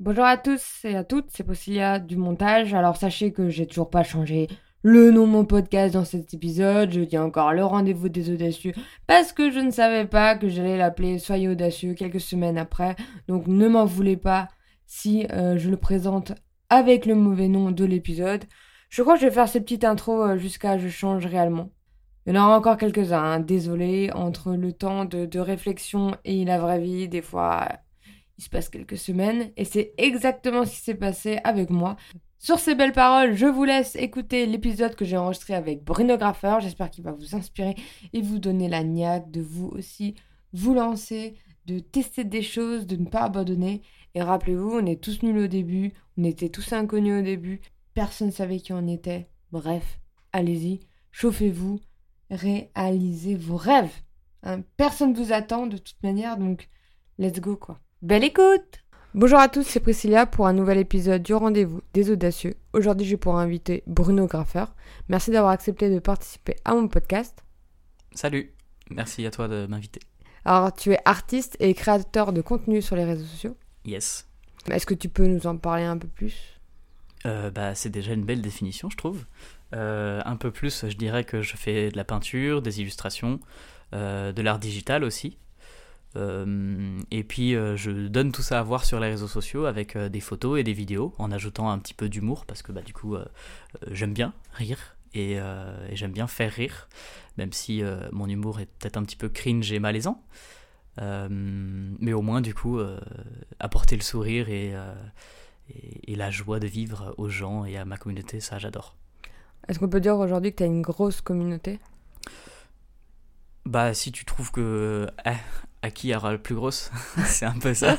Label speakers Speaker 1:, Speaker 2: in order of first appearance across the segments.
Speaker 1: Bonjour à tous et à toutes, c'est Possilia du montage. Alors sachez que j'ai toujours pas changé le nom de mon podcast dans cet épisode. Je dis encore le rendez-vous des audacieux parce que je ne savais pas que j'allais l'appeler Soyez audacieux quelques semaines après. Donc ne m'en voulez pas si euh, je le présente avec le mauvais nom de l'épisode. Je crois que je vais faire cette petite intro euh, jusqu'à je change réellement. Il y en aura encore quelques-uns, hein. désolé, entre le temps de réflexion et la vraie vie, des fois il se passe quelques semaines et c'est exactement ce qui s'est passé avec moi. Sur ces belles paroles, je vous laisse écouter l'épisode que j'ai enregistré avec Bruno Graffer. J'espère qu'il va vous inspirer et vous donner la niaque de vous aussi vous lancer, de tester des choses, de ne pas abandonner. Et rappelez-vous, on est tous nuls au début, on était tous inconnus au début, personne ne savait qui on était. Bref, allez-y, chauffez-vous, réalisez vos rêves. Hein, personne ne vous attend de toute manière, donc let's go quoi. Belle écoute Bonjour à tous, c'est Priscilla pour un nouvel épisode du rendez-vous des audacieux. Aujourd'hui, j'ai pour inviter Bruno Graffer. Merci d'avoir accepté de participer à mon podcast.
Speaker 2: Salut, merci à toi de m'inviter.
Speaker 1: Alors, tu es artiste et créateur de contenu sur les réseaux sociaux.
Speaker 2: Yes.
Speaker 1: Est-ce que tu peux nous en parler un peu plus?
Speaker 2: Euh, bah, c'est déjà une belle définition, je trouve. Euh, un peu plus, je dirais que je fais de la peinture, des illustrations, euh, de l'art digital aussi. Euh, et puis euh, je donne tout ça à voir sur les réseaux sociaux avec euh, des photos et des vidéos en ajoutant un petit peu d'humour parce que bah, du coup j'aime bien rire et, et j'aime bien faire rire même si mon humour est peut-être un petit peu cringe et malaisant. Mais au moins du coup apporter le sourire et, et, et la joie de vivre aux gens et à ma communauté, ça j'adore.
Speaker 1: Est-ce qu'on peut dire aujourd'hui que tu as une grosse communauté?
Speaker 2: Bah si tu trouves que ah, à qui aura le plus grosse, c'est un peu ça.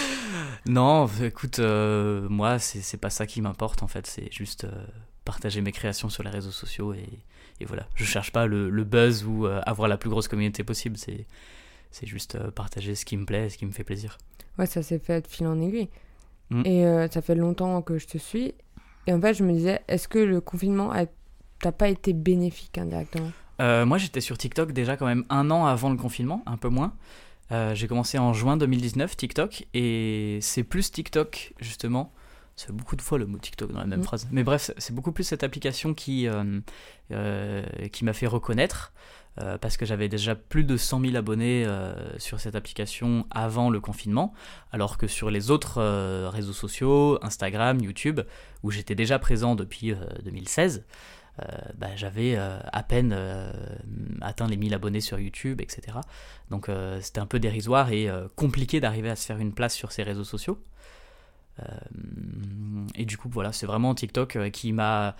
Speaker 2: non, écoute, euh, moi c'est pas ça qui m'importe en fait, c'est juste euh, partager mes créations sur les réseaux sociaux et, et voilà. Je cherche pas le, le buzz ou euh, avoir la plus grosse communauté possible, c'est juste euh, partager ce qui me plaît, ce qui me fait plaisir.
Speaker 1: Ouais, ça s'est fait de fil en aiguille.
Speaker 2: Mm.
Speaker 1: Et ça fait longtemps que je te suis. Et en fait, je me disais, est-ce que le confinement t'a pas été bénéfique indirectement?
Speaker 2: Euh, moi, j'étais sur TikTok déjà quand même un an avant le confinement, un peu moins. Euh, j'ai commencé en juin 2019 TikTok et c'est plus TikTok justement. Fait beaucoup de fois le mot TikTok dans la même
Speaker 1: Mm.
Speaker 2: phrase. Mais bref, c'est beaucoup plus cette application qui, euh, qui m'a fait reconnaître parce que j'avais déjà plus de 100 000 abonnés sur cette application avant le confinement, alors que sur les autres réseaux sociaux, Instagram, YouTube, où j'étais déjà présent depuis euh, 2016, euh, bah, j'avais euh, à peine euh, atteint les 1000 abonnés sur YouTube, etc. Donc c'était un peu dérisoire et compliqué d'arriver à se faire une place sur ces réseaux sociaux. Et du coup, voilà, c'est vraiment TikTok qui m'a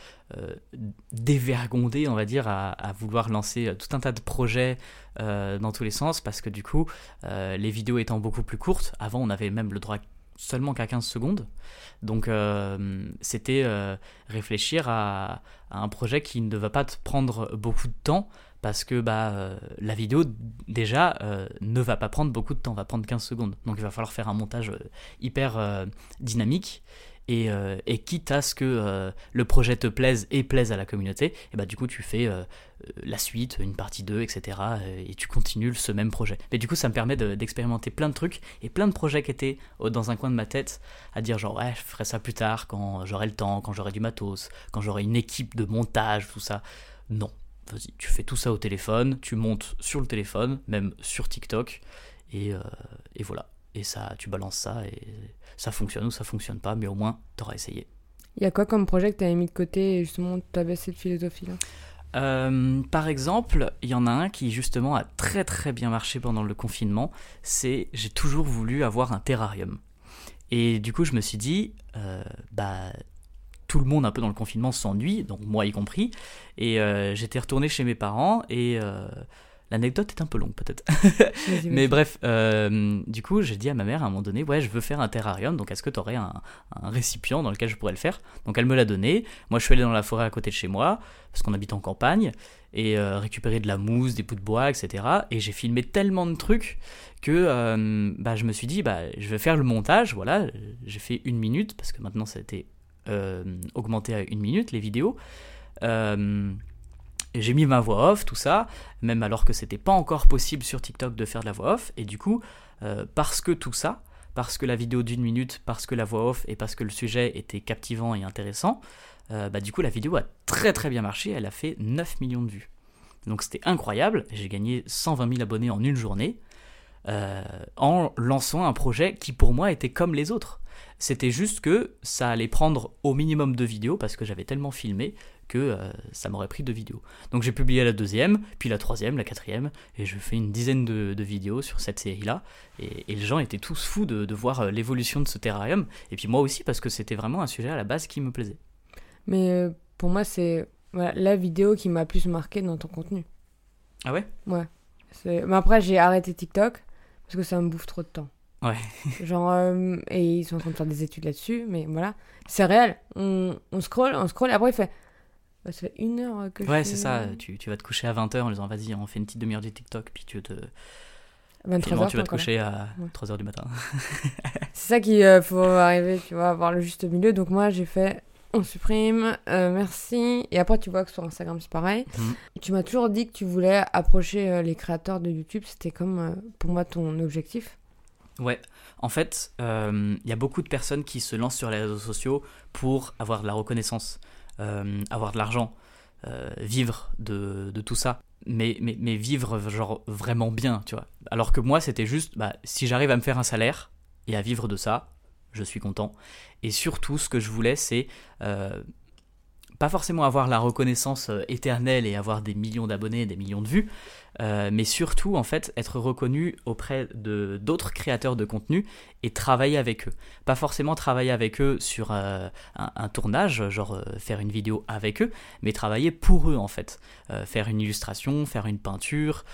Speaker 2: dévergondé, on va dire, à, à vouloir lancer tout un tas de projets dans tous les sens, parce que du coup, les vidéos étant beaucoup plus courtes, avant on avait même le droit seulement qu'à 15 secondes, donc euh, c'était euh, réfléchir à, un projet qui ne va pas te prendre beaucoup de temps, parce que bah, euh, la vidéo déjà ne va pas prendre beaucoup de temps, va prendre 15 secondes, donc il va falloir faire un montage hyper dynamique. Et, euh, et quitte à ce que euh, le projet te plaise et plaise à la communauté, et bah du coup tu fais euh, la suite, une partie 2, etc. et tu continues ce même projet. Mais du coup ça me permet de- d'expérimenter plein de trucs et plein de projets qui étaient dans un coin de ma tête à dire genre ouais je ferai ça plus tard quand j'aurai le temps, quand j'aurai du matos, quand j'aurai une équipe de montage, tout ça. Non, vas-y, tu fais tout ça au téléphone, tu montes sur le téléphone, même sur TikTok, et voilà. Et ça, tu balances ça et ça fonctionne ou ça fonctionne pas, mais au moins t'auras essayé.
Speaker 1: Il y a quoi comme projet que tu avais mis de côté et justement tu avais cette philosophie-là?
Speaker 2: Euh, par exemple, il y en a un qui justement a très très bien marché pendant le confinement. C'est j'ai toujours voulu avoir un terrarium. Et du coup, je me suis dit, euh, bah tout le monde un peu dans le confinement s'ennuie, donc moi y compris. Et euh, j'étais retourné chez mes parents et l'anecdote est un peu longue peut-être. Mais bref, euh, du coup, j'ai dit à ma mère à un moment donné, ouais, je veux faire un terrarium, donc est-ce que tu aurais un, un récipient dans lequel je pourrais le faire? Donc elle me l'a donné. Moi, je suis allé dans la forêt à côté de chez moi, parce qu'on habite en campagne, et euh, récupérer de la mousse, des bouts de bois, etc. Et j'ai filmé tellement de trucs que euh, bah, je me suis dit, bah, je vais faire le montage. Voilà, j'ai fait une minute, parce que maintenant ça a été augmenté à une minute, les vidéos. Euh, j'ai mis ma voix off, tout ça, même alors que c'était pas encore possible sur TikTok de faire de la voix off. Et du coup, euh, parce que tout ça, parce que la vidéo d'une minute, parce que la voix off et parce que le sujet était captivant et intéressant, euh, bah, du coup la vidéo a très très bien marché, elle a fait 9 millions de vues. Donc c'était incroyable, j'ai gagné 120 000 abonnés en une journée euh, en lançant un projet qui pour moi était comme les autres. C'était juste que ça allait prendre au minimum deux vidéos parce que j'avais tellement filmé que euh, ça m'aurait pris deux vidéos. Donc j'ai publié la deuxième, puis la troisième, la quatrième, et je fais une dizaine de, vidéos sur cette série-là. Et, les gens étaient tous fous de, voir euh, l'évolution de ce terrarium. Et puis moi aussi parce que c'était vraiment un sujet à la base qui me plaisait.
Speaker 1: Mais euh, pour moi, c'est la vidéo qui m'a plus marqué dans ton contenu.
Speaker 2: Ah ouais?
Speaker 1: Ouais. Mais après, j'ai arrêté TikTok parce que ça me bouffe trop de temps.
Speaker 2: Ouais.
Speaker 1: Genre, et ils sont en train de faire des études là-dessus, mais voilà. C'est réel. On, on scroll, on scroll, et après il fait bah, ça fait une heure que
Speaker 2: Ouais, c'est ça. Tu, tu, vas te coucher à 20h en disant vas-y, on fait une petite demi-heure du TikTok, puis tu te.
Speaker 1: 23
Speaker 2: tu vas te coucher à 3h du matin.
Speaker 1: c'est ça qu'il euh, faut arriver, tu vois, avoir le juste milieu. Donc moi, j'ai fait on supprime, euh, merci. Et après, tu vois que sur Instagram, c'est pareil. Mhm. Tu m'as toujours dit que tu voulais approcher euh, les créateurs de YouTube. C'était comme, pour moi, ton objectif.
Speaker 2: Ouais, en fait, il y a beaucoup de personnes qui se lancent sur les réseaux sociaux pour avoir de la reconnaissance. Euh, avoir de l'argent, euh, vivre de, tout ça. Mais, vivre genre vraiment bien, tu vois. Alors que moi, c'était juste, bah, si j'arrive à me faire un salaire et à vivre de ça, je suis content. Et surtout, ce que je voulais, c'est euh, pas forcément avoir la reconnaissance éternelle et avoir des millions d'abonnés, des millions de vues, euh, mais surtout en fait être reconnu auprès de d'autres créateurs de contenu et travailler avec eux. Pas forcément travailler avec eux sur euh, un, tournage, genre euh, faire une vidéo avec eux, mais travailler pour eux en fait. faire une illustration, faire une peinture,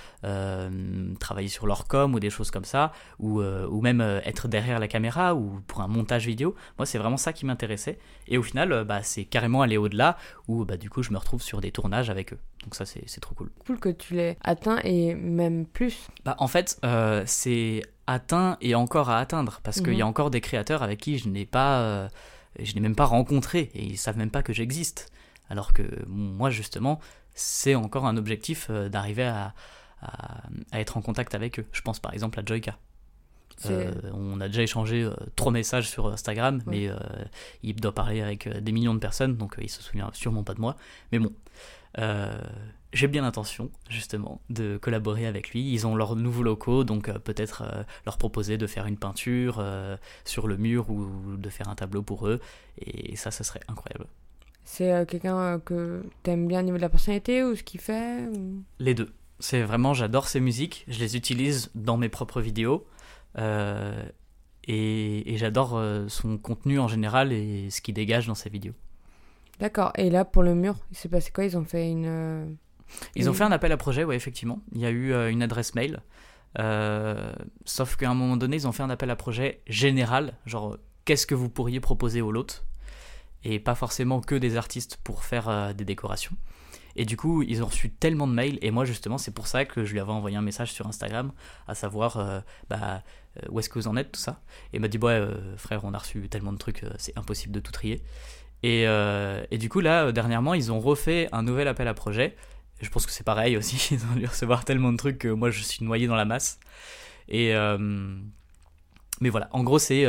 Speaker 2: travailler sur leur com ou des choses comme ça, ou, ou même être derrière la caméra ou pour un montage vidéo. Moi c'est vraiment ça qui m'intéressait. Et au final, bah, c'est carrément aller au-delà où bah, du coup je me retrouve sur des tournages avec eux. Donc ça, c'est trop cool.
Speaker 1: Cool que tu l'aies atteint et même plus.
Speaker 2: Bah, en fait, euh, c'est atteint et encore à atteindre parce qu'il y a mhm. encore des créateurs avec qui je n'ai pas, euh, je n'ai même pas rencontré et ils savent même pas que j'existe. Alors que moi, justement, c'est encore un objectif euh, d'arriver à, à, être en contact avec eux. Je pense par exemple à Joyka. on a déjà échangé trois messages sur Instagram, mais il doit parler avec des millions de personnes, donc il se souvient sûrement pas de moi. Mais bon, euh, j'ai bien l'intention, justement, de collaborer avec lui. Ils ont leurs nouveaux locaux, donc euh, peut-être euh, leur proposer de faire une peinture sur le mur ou de faire un tableau pour eux. Et ça, ça serait incroyable.
Speaker 1: C'est quelqu'un que t'aimes bien au niveau de la personnalité ou ce qu'il fait
Speaker 2: Les deux. C'est vraiment, j'adore ses musiques. Je les utilise dans mes propres vidéos. et, et j'adore son contenu en général et ce qu'il dégage dans ses vidéos.
Speaker 1: D'accord. Et là, pour le mur, il s'est passé quoi? Ils ont fait une. Euh,
Speaker 2: ils ont fait un appel à projet, oui, effectivement. Il y a eu euh, une adresse mail. Euh, sauf qu'à un moment donné, ils ont fait un appel à projet général, genre qu'est-ce que vous pourriez proposer au lot Et pas forcément que des artistes pour faire des décorations. Et du coup, ils ont reçu tellement de mails, et moi justement, c'est pour ça que je lui avais envoyé un message sur Instagram, à savoir bah, où est-ce que vous en êtes, tout ça? Et il m'a dit, ouais, frère, on a reçu tellement de trucs, c'est impossible de tout trier. Euh, et, du coup, là, euh, dernièrement, ils ont refait un nouvel appel à projet. Je pense que c'est pareil aussi, ils ont dû recevoir tellement de trucs que moi je suis noyé dans la masse. Et, euh, mais voilà, en gros, c'est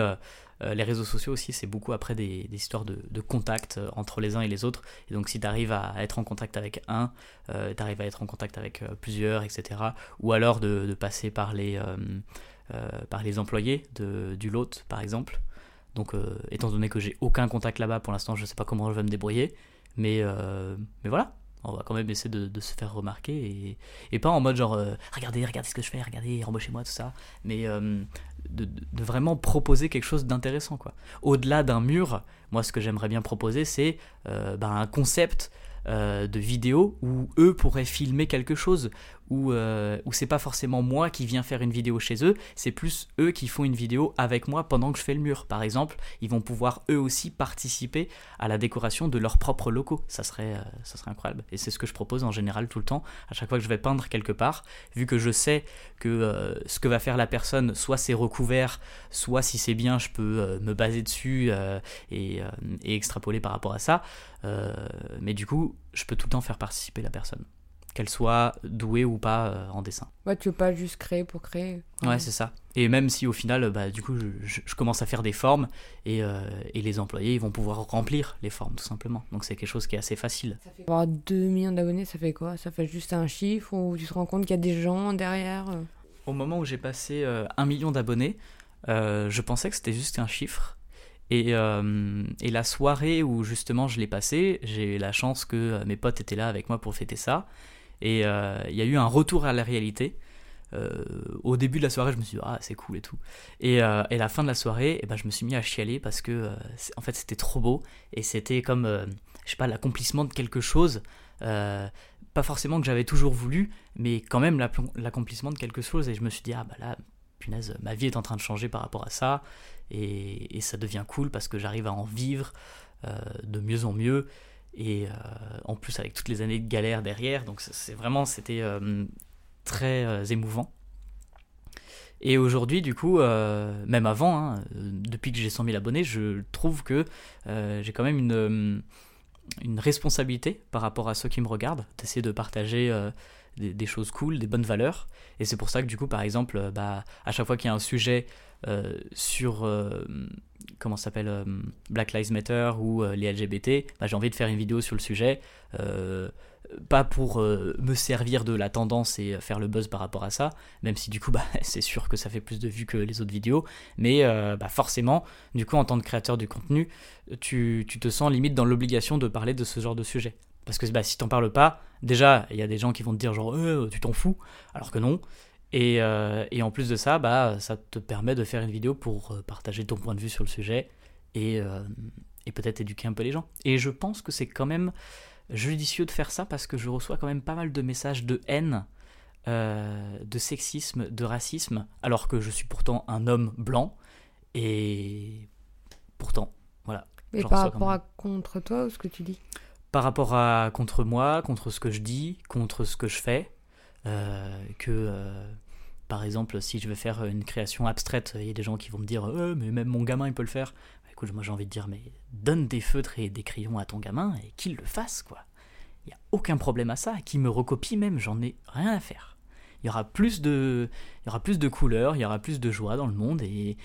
Speaker 2: les réseaux sociaux aussi, c'est beaucoup après des, histoires de, contact entre les uns et les autres. Et donc, si tu arrives à être en contact avec un, tu arrives à être en contact avec plusieurs, etc. Ou alors de, passer par les, par les employés de, du lot, par exemple. Donc, euh, étant donné que j'ai aucun contact là-bas pour l'instant, je ne sais pas comment je vais me débrouiller. Mais, euh, mais voilà, on va quand même essayer de, se faire remarquer et, pas en mode genre euh, regardez, regardez ce que je fais, regardez, embauchez-moi, tout ça. Mais de, de, vraiment proposer quelque chose d'intéressant. quoi. Au-delà d'un mur, moi, ce que j'aimerais bien proposer, c'est ben, un concept de vidéo où eux pourraient filmer quelque chose, où, euh, où c'est pas forcément moi qui viens faire une vidéo chez eux, c'est plus eux qui font une vidéo avec moi pendant que je fais le mur. Par exemple, ils vont pouvoir eux aussi participer à la décoration de leurs propres locaux. Ça serait, euh, ça serait incroyable. Et c'est ce que je propose en général tout le temps. À chaque fois que je vais peindre quelque part, vu que je sais que euh, ce que va faire la personne, soit c'est recouvert, soit si c'est bien, je peux me baser dessus et, extrapoler par rapport à ça. Mais du coup, je peux tout le temps faire participer la personne. qu'elle soit douée ou pas euh, en dessin.
Speaker 1: Ouais, tu veux pas juste créer pour créer.
Speaker 2: Ouais, c'est ça. Et même si au final, bah, du coup, je, je- je commence à faire des formes et, euh, et les employés ils vont pouvoir remplir les formes tout simplement. Donc c'est quelque chose qui est assez facile.
Speaker 1: Ça fait avoir 2 millions d'abonnés, ça fait quoi? Ça fait juste un chiffre ou tu te rends compte qu'il y a des gens derrière? Euh
Speaker 2: Au moment où j'ai passé euh, un million d'abonnés, euh, je pensais que c'était juste un chiffre. Et, euh, et la soirée où justement je l'ai passé, j'ai eu la chance que euh, mes potes étaient là avec moi pour fêter ça. Et euh, il y a eu un retour à la réalité. Au début de la soirée, je me suis dit, ah, c'est cool et tout. Et, et la fin de la soirée, eh ben, je me suis mis à chialer parce que, en fait, c'était trop beau. Et c'était comme, je sais pas, l'accomplissement de quelque chose. Pas forcément que j'avais toujours voulu, mais quand même l'accomplissement de quelque chose. Et je me suis dit, ah bah là, punaise, ma vie est en train de changer par rapport à ça. Et, ça devient cool parce que j'arrive à en vivre euh, de mieux en mieux. Et euh, en plus, avec toutes les années de galère derrière. Donc, c'est- vraiment, c'était euh, très émouvant. Et aujourd'hui, du coup, même avant, hein, depuis que j'ai 100 000 abonnés, je trouve que j'ai quand même une, une responsabilité par rapport à ceux qui me regardent, d'essayer de partager des, choses cool, des bonnes valeurs. Et c'est pour ça que du coup, par exemple, bah, à chaque fois qu'il y a un sujet sur euh, comment s'appelle euh, Black Lives Matter ou euh, les LGBT, bah, j'ai envie de faire une vidéo sur le sujet. euh, pas pour euh, me servir de la tendance et euh, faire le buzz par rapport à ça, même si du coup bah, c'est sûr que ça fait plus de vues que les autres vidéos, mais euh, bah, forcément, du coup en tant que créateur du contenu, tu, tu te sens limite dans l'obligation de parler de ce genre de sujet. Parce que bah, si t'en parles pas, déjà, il y a des gens qui vont te dire genre Euh, tu t'en fous, alors que non. Et, euh, et en plus de ça, bah, ça te permet de faire une vidéo pour euh, partager ton point de vue sur le sujet et, euh, et peut-être éduquer un peu les gens. Et je pense que c'est quand même judicieux de faire ça parce que je reçois quand même pas mal de messages de haine, euh, de sexisme, de racisme, alors que je suis pourtant un homme blanc. Et pourtant, voilà,
Speaker 1: Mais par rapport à contre toi ou ce que tu dis?
Speaker 2: Par rapport à contre moi, contre ce que je dis, contre ce que je fais, euh, que euh, par exemple si je veux faire une création abstraite, il y a des gens qui vont me dire Euh, mais même mon gamin il peut le faire. Bah, écoute, moi j'ai envie de dire mais donne des feutres et des crayons à ton gamin et qu'il le fasse quoi. Il n'y a aucun problème à ça, qu'il me recopie même, j'en ai rien à faire. Il y aura plus de, il y aura plus de couleurs, il y aura plus de joie dans le monde et,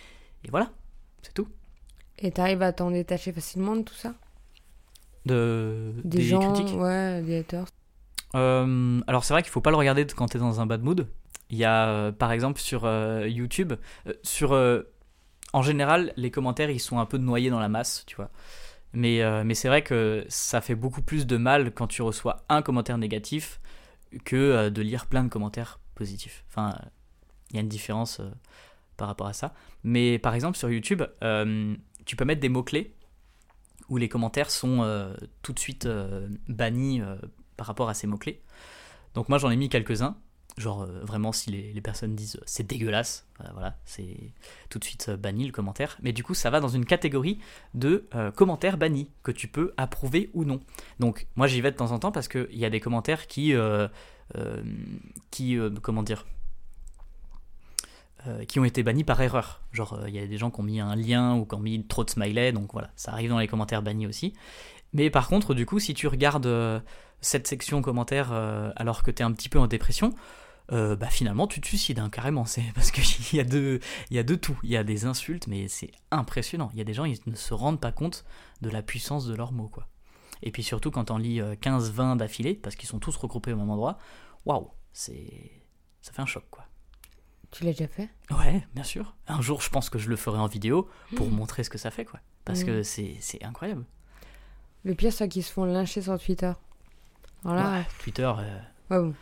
Speaker 2: et voilà, c'est tout.
Speaker 1: Et t'arrives à t'en détacher facilement de tout ça?
Speaker 2: De,
Speaker 1: Des, gens,
Speaker 2: critiques?
Speaker 1: ouais, des haters.
Speaker 2: Euh, alors c'est vrai qu'il faut pas le regarder quand t'es dans un bad mood. Il y a euh, par exemple sur euh, YouTube, sur en général les commentaires ils sont un peu noyés dans la masse, tu vois. Mais, mais c'est vrai que ça fait beaucoup plus de mal quand tu reçois un commentaire négatif que de lire plein de commentaires positifs. Enfin, il y a une différence par rapport à ça. Mais par exemple sur YouTube, tu peux mettre des mots-clés où les commentaires sont tout de suite bannis par rapport à ces mots-clés. Donc moi j'en ai mis quelques-uns. Genre euh, vraiment si les, personnes disent euh, c'est dégueulasse, euh, voilà, c'est tout de suite banni le commentaire. Mais du coup ça va dans une catégorie de commentaires bannis que tu peux approuver ou non. Donc moi j'y vais de temps en temps parce qu'il y a des commentaires qui... qui comment dire qui ont été bannis par erreur. Genre, il y a des gens qui ont mis un lien ou qui ont mis trop de smiley, donc voilà, ça arrive dans les commentaires bannis aussi. Mais par contre, du coup, si tu regardes euh, cette section commentaires euh, alors que tu es un petit peu en dépression, euh, bah finalement tu te suicides hein, carrément. C'est parce qu'il y a de, il y a de tout. Il y a des insultes, mais c'est impressionnant. Il y a des gens ils ne se rendent pas compte de la puissance de leurs mots, quoi. Et puis surtout quand on lit 15-20 d'affilée, parce qu'ils sont tous regroupés au même endroit, waouh, c'est, ça fait un choc, quoi.
Speaker 1: Tu l'as déjà fait?
Speaker 2: Ouais, bien sûr. Un jour, je pense que je le ferai en vidéo pour
Speaker 1: Mmh.
Speaker 2: montrer ce que ça fait, quoi. Parce
Speaker 1: Mmh.
Speaker 2: que c'est incroyable.
Speaker 1: Le pire, c'est qu'ils se font lyncher sur Twitter. Voilà.
Speaker 2: Ouais, Twitter, euh,
Speaker 1: Ouais, bon.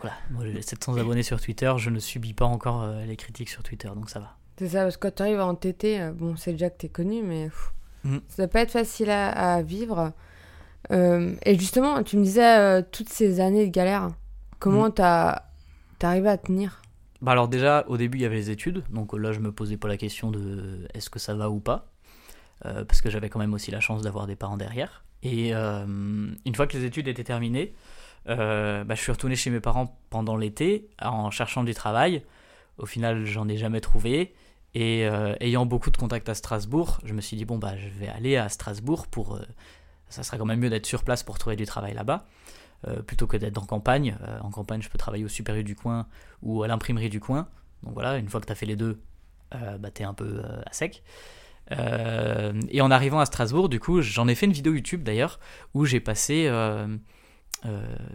Speaker 2: voilà. Moi, j'ai 700 abonnés sur Twitter, je ne subis pas encore euh, les critiques sur Twitter, donc ça va.
Speaker 1: C'est ça, parce que quand tu arrives à entêter, euh, bon, c'est déjà que t'es connu, mais pff,
Speaker 2: Mm.
Speaker 1: ça doit pas être facile à, à vivre. Euh, et justement, tu me disais toutes ces années de galère, comment
Speaker 2: Mm.
Speaker 1: t'as arrivé à tenir?
Speaker 2: Bah alors déjà, au début, il y avait les études, donc là, je me posais pas la question de est-ce que ça va ou pas, euh, parce que j'avais quand même aussi la chance d'avoir des parents derrière. Et euh, une fois que les études étaient terminées, euh, bah, je suis retourné chez mes parents pendant l'été en cherchant du travail. Au final, j'en ai jamais trouvé. Et ayant beaucoup de contacts à Strasbourg, je me suis dit, bon, bah, je vais aller à Strasbourg pour. ça serait quand même mieux d'être sur place pour trouver du travail là-bas. plutôt que d'être en campagne. En campagne, je peux travailler au supérieur du coin ou à l'imprimerie du coin. Donc voilà, une fois que tu as fait les deux, euh, bah, tu es un peu à sec. Et en arrivant à Strasbourg, du coup, j'en ai fait une vidéo YouTube d'ailleurs, où j'ai passé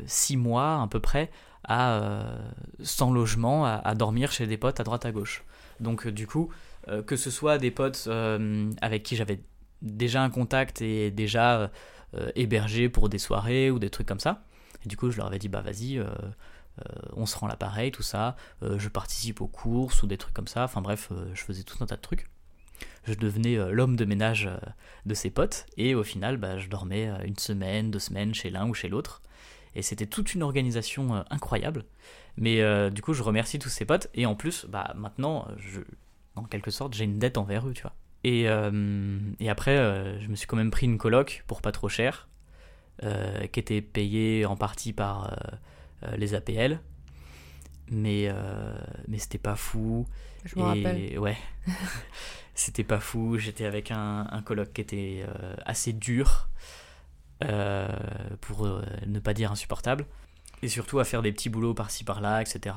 Speaker 2: six mois à peu près sans logement, à, dormir chez des potes à droite à gauche. Donc du coup, que ce soit des potes avec qui j'avais déjà un contact et déjà hébergé pour des soirées ou des trucs comme ça, et du coup, je leur avais dit, bah vas-y, euh, euh, on se rend l'appareil, tout ça, euh, je participe aux courses ou des trucs comme ça. Enfin bref, je faisais tout un tas de trucs. Je devenais l'homme de ménage de ses potes, et au final, bah, je dormais une semaine, deux semaines chez l'un ou chez l'autre. Et c'était toute une organisation incroyable. Mais du coup, je remercie tous ces potes, et en plus, bah, maintenant, je, en quelque sorte, j'ai une dette envers eux, tu vois. Et, et après, je me suis quand même pris une coloc pour pas trop cher. Euh, qui était payé en partie par euh, euh, les APL. Mais, mais c'était pas fou.
Speaker 1: Je me rappelle.
Speaker 2: Ouais. c'était pas fou. J'étais avec un, un colloque qui était assez dur, pour ne pas dire insupportable. Et surtout à faire des petits boulots par-ci par-là, etc.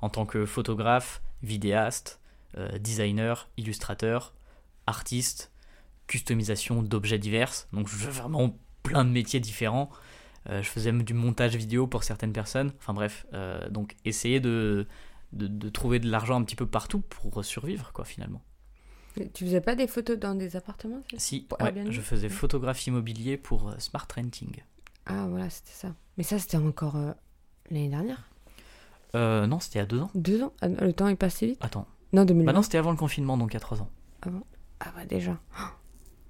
Speaker 2: En tant que photographe, vidéaste, designer, illustrateur, artiste, customisation d'objets divers. Donc vraiment plein de métiers différents. Euh, je faisais du montage vidéo pour certaines personnes. Enfin bref, euh, donc essayer de, de, trouver de l'argent un petit peu partout pour survivre, quoi, finalement.
Speaker 1: tu faisais pas des photos dans des appartements
Speaker 2: Si, je faisais photographe immobilier pour euh, Smart Renting.
Speaker 1: Ah voilà, c'était ça. Mais ça, c'était encore l'année dernière
Speaker 2: Non, c'était il y a deux ans.
Speaker 1: Deux ans? Ah, Le temps est passé vite?
Speaker 2: Attends.
Speaker 1: Non, 2020.
Speaker 2: Bah non, c'était avant le confinement, donc il y a trois ans.
Speaker 1: Avant Ah bah déjà.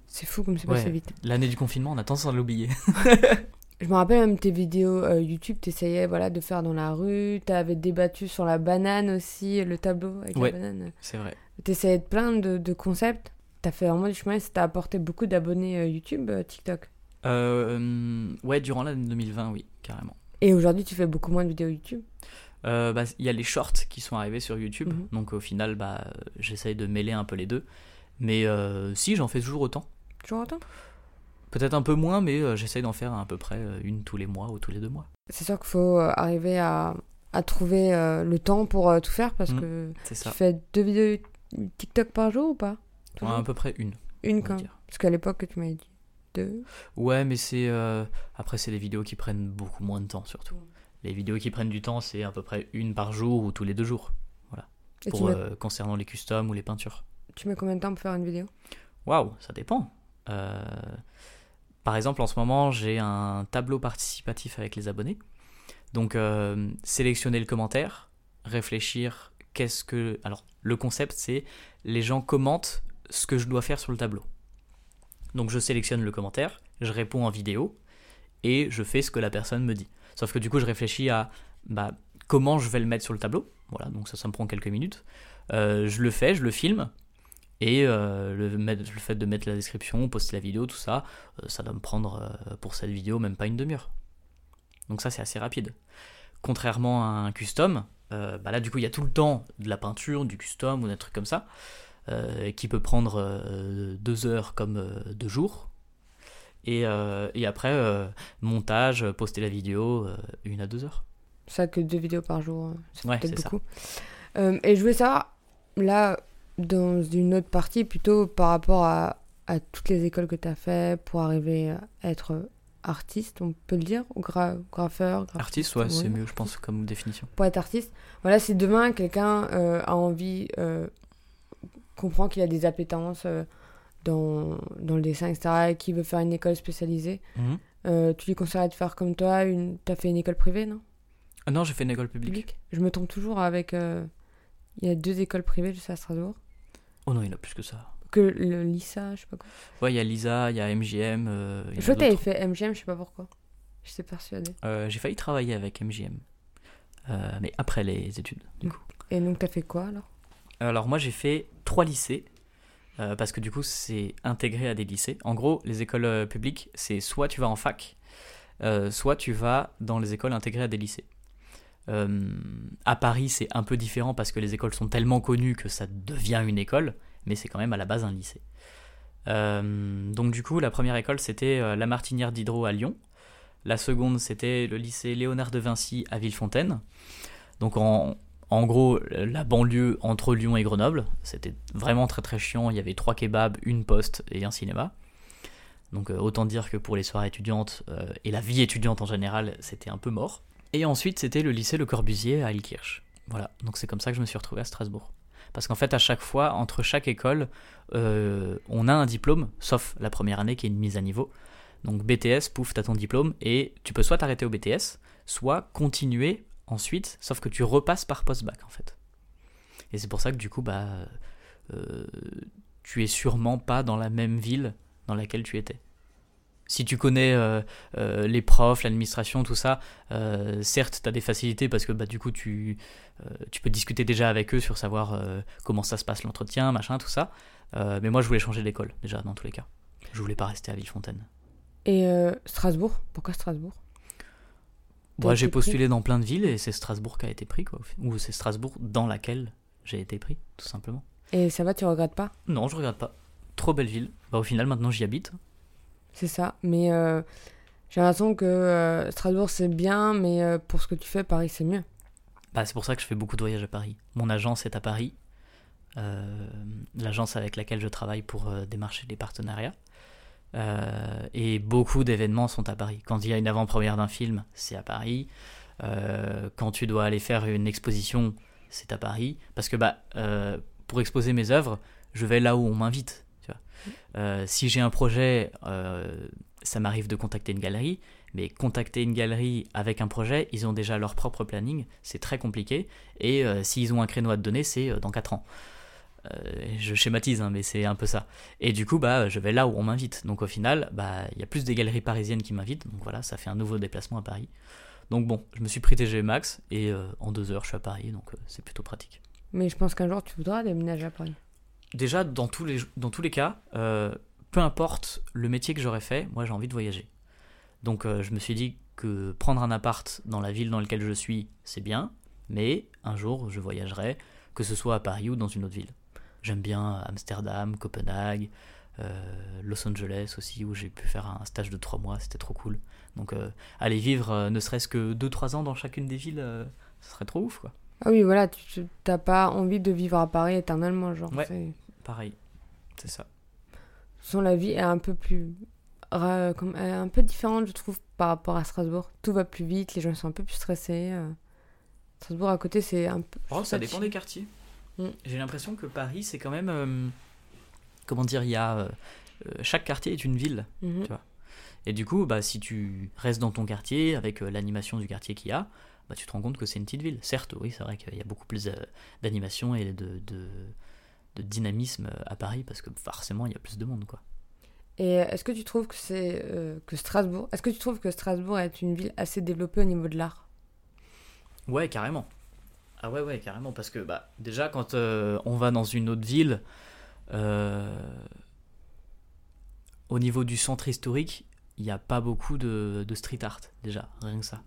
Speaker 1: C'est fou comme c'est passé vite.
Speaker 2: L'année du confinement, on a tendance à l'oublier.
Speaker 1: Je me rappelle même tes vidéos euh, YouTube, tu essayais voilà, de faire dans la rue, tu avais débattu sur la banane aussi, le tableau avec la banane.
Speaker 2: c'est vrai.
Speaker 1: Tu essayais plein de, de concepts. Tu as fait vraiment du chemin et ça t'a apporté beaucoup d'abonnés euh, YouTube, euh, TikTok
Speaker 2: Ouais, durant l'année 2020, oui, carrément.
Speaker 1: Et aujourd'hui, tu fais beaucoup moins de vidéos YouTube?
Speaker 2: Bah, Il y a les shorts qui sont arrivés sur YouTube, mhm. donc au final, bah, j'essaye de mêler un peu les deux. Mais si, j'en fais toujours autant? Peut-être un peu moins, mais euh, j'essaye d'en faire à, peu près euh, une tous les mois ou tous les deux mois.
Speaker 1: C'est sûr qu'il faut euh, arriver à, à trouver le temps pour tout faire parce mmh, que tu fais deux vidéos TikTok par jour ou pas?
Speaker 2: À peu près une.
Speaker 1: Une quand Parce qu'à l'époque, tu m'avais dit deux.
Speaker 2: Ouais, mais c'est. Après, c'est des vidéos qui prennent beaucoup moins de temps surtout. Les vidéos qui prennent du temps, c'est à peu près une par jour ou tous les deux jours. Voilà. pour, concernant les customs ou les peintures.
Speaker 1: Tu mets combien de temps pour faire une vidéo?
Speaker 2: Waouh, ça dépend. Euh, par exemple, en ce moment, j'ai un tableau participatif avec les abonnés. Donc, euh, sélectionner le commentaire, réfléchir qu'est-ce que. Alors, le concept, c'est les gens commentent ce que je dois faire sur le tableau. Donc, je sélectionne le commentaire, je réponds en vidéo et je fais ce que la personne me dit. Sauf que du coup, je réfléchis à bah, comment je vais le mettre sur le tableau. Voilà, donc ça, ça me prend quelques minutes. Euh, je le fais, je le filme, et euh, le, le, fait de mettre la description, poster la vidéo, tout ça, euh, ça doit me prendre euh, pour cette vidéo même pas une demi-heure. Donc ça c'est assez rapide. Contrairement à un custom, bah là du coup il y a tout le temps de la peinture, du custom ou des trucs comme ça, qui peut prendre deux heures comme deux jours. Et, et après, montage, poster la vidéo, une à deux heures.
Speaker 1: Ça que deux vidéos par jour, c'est peut-être beaucoup. et je voulais savoir, là, dans une autre partie, plutôt par rapport à, à toutes les écoles que tu as fait pour arriver à être artiste, on peut le dire, ou graffeur
Speaker 2: Artiste, ouais, c'est mieux, je pense, comme définition.
Speaker 1: Pour être artiste, voilà, si demain quelqu'un euh, a envie, euh, comprend qu'il a des appétences euh, dans, dans, le dessin, etc., et qui veut faire une école spécialisée, mhm. tu lui conseillerais de faire comme toi une... Tu as fait une école privée, non?
Speaker 2: Non, j'ai fait une école publique.
Speaker 1: Je me trompe toujours avec. Il y a deux écoles privées, je sais, à Strasbourg.
Speaker 2: Oh non, il y en a plus que ça.
Speaker 1: Que le Lisa, je sais pas quoi.
Speaker 2: Ouais, il y a Lisa, il y a MGM. Euh,
Speaker 1: je crois que t'avais fait MGM, je sais pas pourquoi. Je suis persuadée.
Speaker 2: Euh, j'ai failli travailler avec MGM. Euh, mais après les études, du coup.
Speaker 1: Et donc, t'as fait quoi alors?
Speaker 2: Alors, moi, j'ai fait trois lycées. parce que du coup, c'est intégré à des lycées. En gros, les écoles publiques, c'est soit tu vas en fac, soit tu vas dans les écoles intégrées à des lycées. Euh, à Paris, c'est un peu différent parce que les écoles sont tellement connues que ça devient une école, mais c'est quand même à la base un lycée. Euh, donc du coup, la première école, c'était euh, la Martinière d'Hydro à Lyon. La seconde, c'était le lycée Léonard de Vinci à Villefontaine. Donc en, gros, la banlieue entre Lyon et Grenoble. C'était vraiment très très chiant. Il y avait trois kebabs, une poste et un cinéma. Donc euh, autant dire que pour les soirées étudiantes et la vie étudiante en général, c'était un peu mort. Et ensuite, c'était le lycée Le Corbusier à Ilkirch. Voilà, donc c'est comme ça que je me suis retrouvé à Strasbourg. Parce qu'en fait, à chaque fois, entre chaque école, euh, on a un diplôme, sauf la première année qui est une mise à niveau. Donc BTS, pouf, t'as ton diplôme, et tu peux soit t'arrêter au BTS, soit continuer ensuite, sauf que tu repasses par post-bac en fait. Et c'est pour ça que du coup, bah, euh, tu es sûrement pas dans la même ville dans laquelle tu étais. Si tu connais euh, euh, les profs, l'administration, tout ça, certes, tu as des facilités parce que bah, du coup, tu, tu peux discuter déjà avec eux sur savoir comment ça se passe l'entretien, machin, tout ça. mais moi, je voulais changer d'école, déjà, dans tous les cas. Je voulais pas rester à Villefontaine.
Speaker 1: Et Strasbourg? Pourquoi Strasbourg?
Speaker 2: Moi, j'ai postulé dans plein de villes et c'est Strasbourg qui a été pris, quoi. Ou c'est Strasbourg dans laquelle j'ai été pris, tout simplement.
Speaker 1: Et ça va, tu regrettes pas?
Speaker 2: Non, je regrette pas. Trop belle ville. Bah, au final, maintenant, j'y habite.
Speaker 1: C'est ça. Mais euh, j'ai l'impression que euh, Strasbourg, c'est bien, mais euh, pour ce que tu fais, Paris, c'est mieux.
Speaker 2: Bah, c'est pour ça que je fais beaucoup de voyages à Paris. Mon agence est à Paris. L'agence avec laquelle je travaille pour démarcher des partenariats. Et beaucoup d'événements sont à Paris. Quand il y a une avant-première d'un film, c'est à Paris. Quand tu dois aller faire une exposition, c'est à Paris. Parce que bah, pour exposer mes œuvres, je vais là où on m'invite. Si j'ai un projet, ça m'arrive de contacter une galerie, mais contacter une galerie avec un projet, ils ont déjà leur propre planning, c'est très compliqué. Et s'ils ont un créneau à te donner, c'est dans 4 ans. Euh, je schématise, hein, mais c'est un peu ça. Et du coup, bah, je vais là où on m'invite. Donc au final, bah, il y a plus des galeries parisiennes qui m'invitent. Donc voilà, ça fait un nouveau déplacement à Paris. Donc bon, je me suis pris Max et euh, en deux heures, je suis à Paris, donc euh, c'est plutôt pratique.
Speaker 1: Mais je pense qu'un jour, tu voudras déménager à Paris.
Speaker 2: Déjà, dans tous les, dans tous les cas, peu importe le métier que j'aurais fait, moi j'ai envie de voyager. Donc je me suis dit que prendre un appart dans la ville dans laquelle je suis, c'est bien, mais un jour, je voyagerai, que ce soit à Paris ou dans une autre ville. J'aime bien Amsterdam, Copenhague, euh, Los Angeles aussi, où j'ai pu faire un stage de 3 mois, c'était trop cool. Donc euh, aller vivre euh, ne serait-ce que 2-3 ans dans chacune des villes, ce serait trop ouf quoi.
Speaker 1: Ah oui, voilà, tu n'as pas envie de vivre à Paris éternellement, genre.
Speaker 2: Ouais, pareil, c'est ça.
Speaker 1: Son la vie est un peu plus. un peu différente, je trouve, par rapport à Strasbourg. Tout va plus vite, les gens sont un peu plus stressés. Strasbourg à côté, c'est un peu.
Speaker 2: Oh, ça dépend des quartiers. Mm. J'ai l'impression que Paris, c'est quand même. Euh, comment dire Il y a. Euh, euh, chaque quartier est une ville. Mhm. Tu vois et du coup, bah, si tu restes dans ton quartier, avec l'animation du quartier qu'il y a, bah, tu te rends compte que c'est une petite ville. Certes, oui, c'est vrai qu'il y a beaucoup plus d'animation et de, de, de, dynamisme à Paris, parce que forcément, il y a plus de monde. quoi.
Speaker 1: Et est-ce que tu trouves que c'est que Strasbourg, est-ce que tu trouves que Strasbourg est une ville assez développée au niveau de l'art?
Speaker 2: Ouais, carrément. Ah ouais, ouais, carrément, parce que bah, déjà, quand euh, on va dans une autre ville, euh, au niveau du centre historique, il n'y a pas beaucoup de, street art, déjà, rien que ça.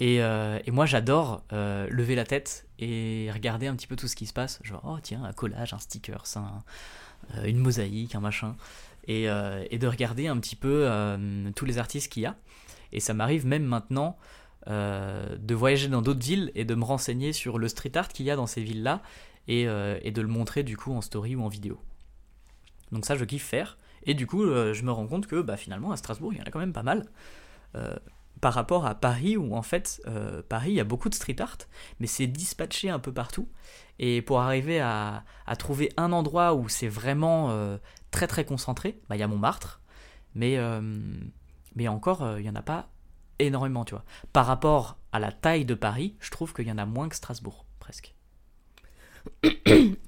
Speaker 2: Et, euh, et moi, j'adore lever la tête et regarder un petit peu tout ce qui se passe. Genre, oh tiens, un collage, un sticker, une mosaïque, un machin. Et, de regarder un petit peu tous les artistes qu'il y a. Et ça m'arrive même maintenant euh, de voyager dans d'autres villes et de me renseigner sur le street art qu'il y a dans ces villes-là et, euh, de le montrer du coup en story ou en vidéo. Donc ça, je kiffe faire. Et du coup, euh, je me rends compte que bah, finalement, à Strasbourg, il y en a quand même pas mal. Par rapport à Paris, où en fait, Paris, il y a beaucoup de street art, mais c'est dispatché un peu partout. Et pour arriver à, trouver un endroit où c'est vraiment très très concentré, bah, il y a Montmartre. Mais, mais encore, il n'y en a pas énormément, tu vois. Par rapport à la taille de Paris, je trouve qu'il y en a moins que Strasbourg, presque.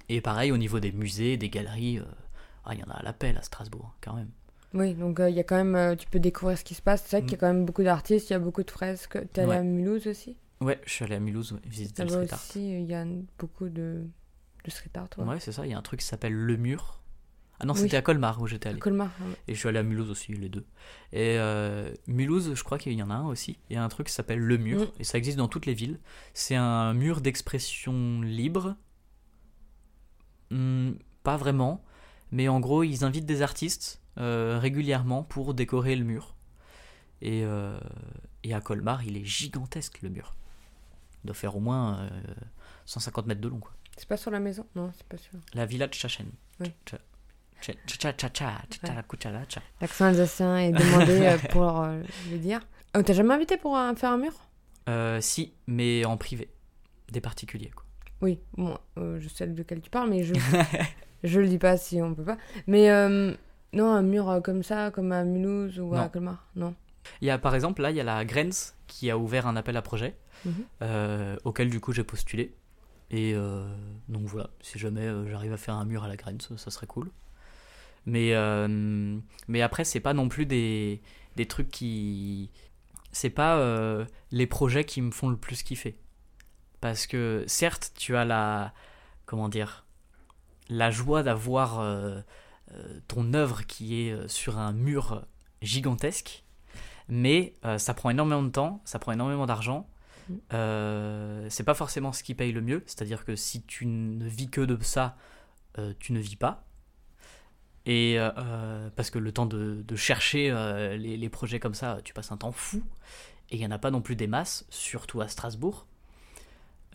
Speaker 2: Et pareil au niveau des musées, des galeries, euh, ah, il y en a à l'appel à Strasbourg, quand même.
Speaker 1: Oui, donc euh, il y a quand même, euh, tu peux découvrir ce qui se passe. C'est vrai qu'il y a mm. quand même beaucoup d'artistes, il y a beaucoup de fresques. T'es allé à Mulhouse aussi?
Speaker 2: Ouais, je suis allé à Mulhouse visiter le street art.
Speaker 1: aussi, il y a beaucoup de, de street art.
Speaker 2: Ouais, c'est ça, il y a un truc qui s'appelle Le Mur, ah non, c'était à Colmar où j'étais allé.
Speaker 1: Colmar.
Speaker 2: Et je suis allé à Mulhouse aussi, les deux. Et euh, Mulhouse, je crois qu'il y en a un aussi. Il y a un truc qui s'appelle Le Mur, mm. et ça existe dans toutes les villes. C'est un mur d'expression libre. Hmm, pas vraiment, mais en gros, ils invitent des artistes euh, régulièrement pour décorer le mur. Et, euh, et à Colmar, il est gigantesque le mur. Il doit faire au moins euh, 150 mètres de long. Quoi.
Speaker 1: C'est pas sur la maison? Non, c'est pas sûr.
Speaker 2: La villa de Chachen.
Speaker 1: Oui. L'accent alsacien est demandé euh, pour euh, le dire. Oh, T'as jamais invité pour euh, faire un mur?
Speaker 2: Euh, si, mais en privé. Des particuliers. Quoi.
Speaker 1: Oui, bon, euh, je sais de quel tu parles, mais je je le dis pas si on peut pas. Mais euh, non, un mur euh, comme ça, comme à Mulhouse ou à
Speaker 2: Non.
Speaker 1: Colmar, non.
Speaker 2: Il y a par exemple, là, il y a la Grens qui a ouvert un appel à projet
Speaker 1: Mhm.
Speaker 2: euh, auquel du coup j'ai postulé. Et euh, donc voilà, si jamais j'arrive à faire un mur à la Grens, ça serait cool. Mais, euh, mais après, c'est pas non plus des, des trucs qui. C'est pas les projets qui me font le plus kiffer. Parce que certes, tu as la. Comment dire La joie d'avoir ton œuvre qui est euh, sur un mur gigantesque. Mais euh, ça prend énormément de temps, ça prend énormément d'argent.
Speaker 1: Mm.
Speaker 2: Euh, c'est pas forcément ce qui paye le mieux. C'est-à-dire que si tu ne vis que de ça, euh, tu ne vis pas. Et euh, euh, parce que le temps de, de chercher euh, les, les projets comme ça, tu passes un temps fou. Et il n'y en a pas non plus des masses, surtout à Strasbourg.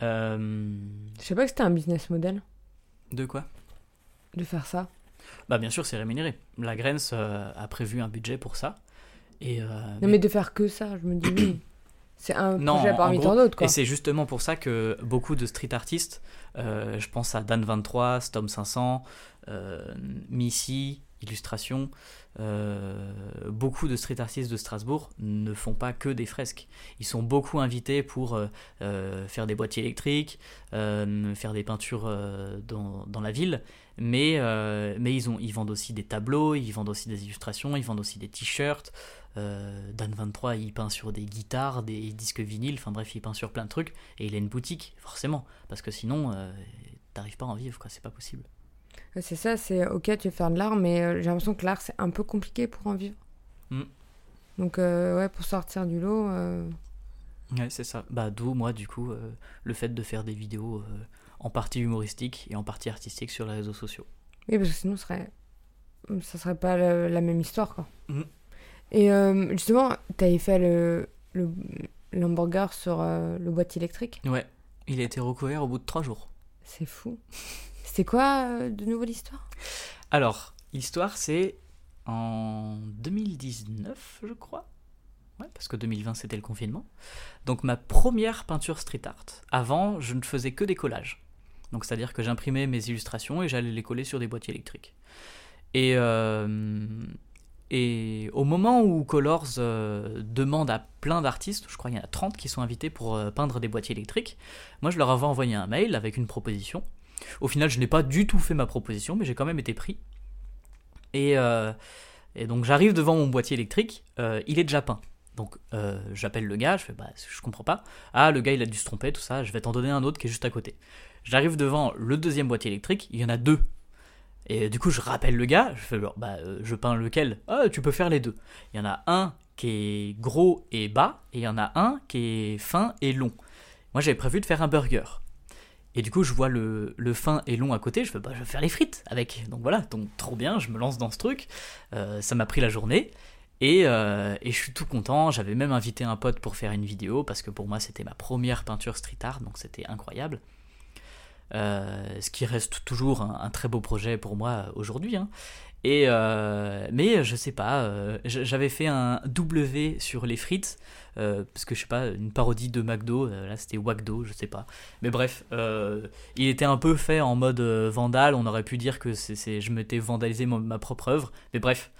Speaker 2: Euh,
Speaker 1: Je sais pas que c'était un business model
Speaker 2: de quoi?
Speaker 1: De faire ça.
Speaker 2: Bah bien sûr, c'est rémunéré. La Grens euh, a prévu un budget pour ça. Et, euh,
Speaker 1: Non, mais de faire que ça, je me dis oui. C'est un
Speaker 2: Non,
Speaker 1: projet parmi tant d'autres, quoi.
Speaker 2: Et c'est justement pour ça que beaucoup de street artistes, euh, je pense à Dan23, Stom 500, euh, Missy, Illustration, euh, beaucoup de street artistes de Strasbourg ne font pas que des fresques. Ils sont beaucoup invités pour euh, euh, faire des boîtiers électriques, faire des peintures dans, dans la ville, mais, mais ils, ont, ils vendent aussi des tableaux, ils vendent aussi des illustrations, ils vendent aussi des t-shirts. Euh, Dan23, il peint sur des guitares, des disques vinyles, enfin bref, il peint sur plein de trucs, et il a une boutique, forcément, parce que sinon, t'arrives pas à en vivre, quoi, c'est pas possible.
Speaker 1: C'est ça, c'est ok, tu veux faire de l'art, mais euh, j'ai l'impression que l'art, c'est un peu compliqué pour en vivre.
Speaker 2: Mm.
Speaker 1: Donc, euh, ouais, pour sortir du lot, euh,
Speaker 2: Ouais, c'est ça. Bah, d'où, moi, du coup, euh, le fait de faire des vidéos euh, en partie humoristiques et en partie artistiques sur les réseaux sociaux.
Speaker 1: oui, parce que sinon, ce serait... ça serait pas la même histoire, quoi.
Speaker 2: Mm.
Speaker 1: Et euh, justement, t'avais fait le, le l'hamburger sur euh, le boîtier électrique.
Speaker 2: Ouais, il a été recouvert au bout de trois jours.
Speaker 1: C'est fou. C'était quoi euh, de nouveau l'histoire?
Speaker 2: Alors, l'histoire, c'est en 2019, je crois. Ouais, parce que 2020, c'était le confinement. Donc, ma première peinture street art. Avant, je ne faisais que des collages. Donc, c'est-à-dire que j'imprimais mes illustrations et j'allais les coller sur des boîtiers électriques. Et, euh, et au moment où Colors euh, demande à plein d'artistes, je crois qu'il y en a 30 qui sont invités pour peindre des boîtiers électriques, moi je leur avais envoyé un mail avec une proposition. Au final, je n'ai pas du tout fait ma proposition, mais j'ai quand même été pris. Et, euh, donc j'arrive devant mon boîtier électrique, euh, il est déjà peint. Donc euh, j'appelle le gars, je fais bah je comprends pas. Ah le gars il a dû se tromper, tout ça, je vais t'en donner un autre qui est juste à côté. J'arrive devant le deuxième boîtier électrique, il y en a deux. Et du coup je rappelle le gars, je fais bah je peins lequel? Ah tu peux faire les deux. Il y en a un qui est gros et bas, et il y en a un qui est fin et long. Moi j'avais prévu de faire un burger. Et du coup, je vois le, fin et long à côté, je bah, vais faire les frites avec. Donc voilà, donc trop bien, je me lance dans ce truc. Euh, ça m'a pris la journée. Et, euh, et je suis tout content. J'avais même invité un pote pour faire une vidéo, parce que pour moi, c'était ma première peinture street art, donc c'était incroyable. Euh, ce qui reste toujours un, très beau projet pour moi aujourd'hui. hein. Et mais je sais pas, j'avais fait un W sur les frites, parce que je sais pas, une parodie de McDo, euh, là c'était Wagdo, je sais pas. Mais bref, euh, il était un peu fait en mode euh, vandale, on aurait pu dire que c'est, je m'étais vandalisé ma propre œuvre, mais bref.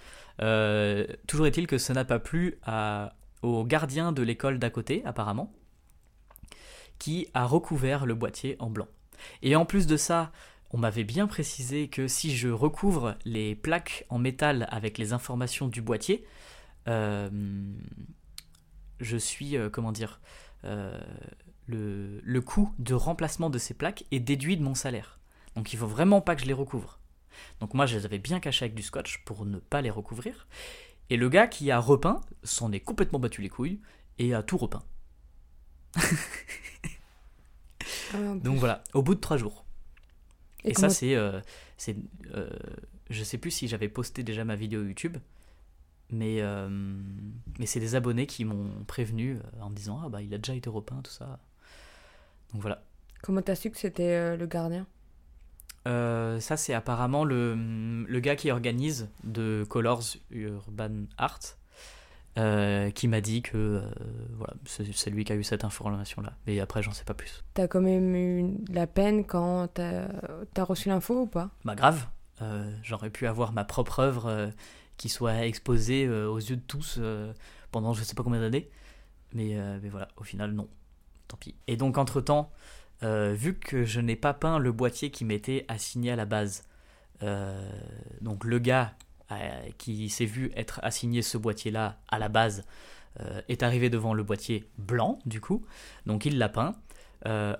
Speaker 2: Euh, toujours est-il que ça n'a pas plu au gardien de l'école d'à côté, apparemment, qui a recouvert le boîtier en blanc. Et en plus de ça, on m'avait bien précisé que si je recouvre les plaques en métal avec les informations du boîtier, euh, je suis, euh, comment dire, euh, le, le coût de remplacement de ces plaques est déduit de mon salaire. Donc il faut vraiment pas que je les recouvre. Donc moi je les avais bien cachés avec du scotch pour ne pas les recouvrir. Et le gars qui a repeint s'en est complètement battu les couilles et a tout repeint.
Speaker 1: Ah,
Speaker 2: Donc voilà, au bout de trois jours. Et, ça c'est, euh, c'est, euh, je sais plus si j'avais posté déjà ma vidéo YouTube, Mais, euh, mais c'est des abonnés qui m'ont prévenu euh, en me disant Ah bah il a déjà été repeint, tout ça. Donc voilà.
Speaker 1: Comment t'as su que c'était euh, le gardien?
Speaker 2: Euh, ça, c'est apparemment le, le gars qui organise de Colors Urban Art qui m'a dit que voilà, c'est lui qui a eu cette information-là. Mais après, j'en sais pas plus.
Speaker 1: T'as quand même eu la peine quand t'as as reçu l'info ou pas?
Speaker 2: Bah grave, j'aurais pu avoir ma propre œuvre qui soit exposée euh, aux yeux de tous euh, pendant je sais pas combien d'années. Mais, euh, mais voilà, au final, non. Tant pis. Et donc, entre-temps, vu que je n'ai pas peint le boîtier qui m'était assigné à la base, donc le gars qui s'est vu être assigné ce boîtier-là à la base est arrivé devant le boîtier blanc, du coup. Donc, il l'a peint.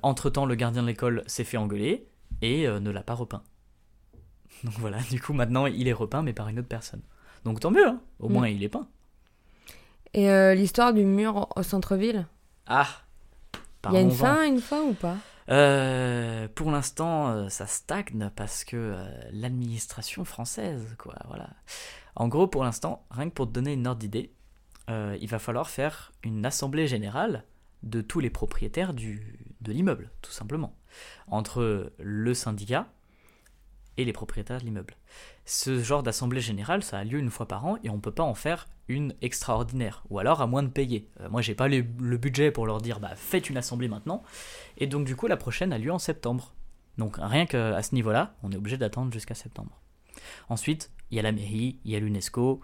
Speaker 2: Entre-temps, le gardien de l'école s'est fait engueuler et ne l'a pas repeint. Donc voilà, du coup maintenant il est repeint mais par une autre personne. Donc tant mieux, hein. au
Speaker 1: Mm.
Speaker 2: moins il est peint.
Speaker 1: Et euh, l'histoire du mur au centre-ville?
Speaker 2: Ah
Speaker 1: Il y a une fin une fois ou pas?
Speaker 2: Euh, Pour l'instant euh, ça stagne parce que euh, l'administration française, quoi, voilà. En gros pour l'instant, rien que pour te donner une ordre d'idée, euh, il va falloir faire une assemblée générale de tous les propriétaires du, de l'immeuble, tout simplement. Entre le syndicat et les propriétaires de l'immeuble. Ce genre d'assemblée générale, ça a lieu une fois par an et on peut pas en faire une extraordinaire, ou alors à moins de payer. Euh, moi, j'ai pas le budget pour leur dire, bah faites une assemblée maintenant. Et donc, du coup, la prochaine a lieu en septembre. Donc, rien qu'à ce niveau-là, on est obligé d'attendre jusqu'à septembre. Ensuite, il y a la mairie, il y a l'UNESCO.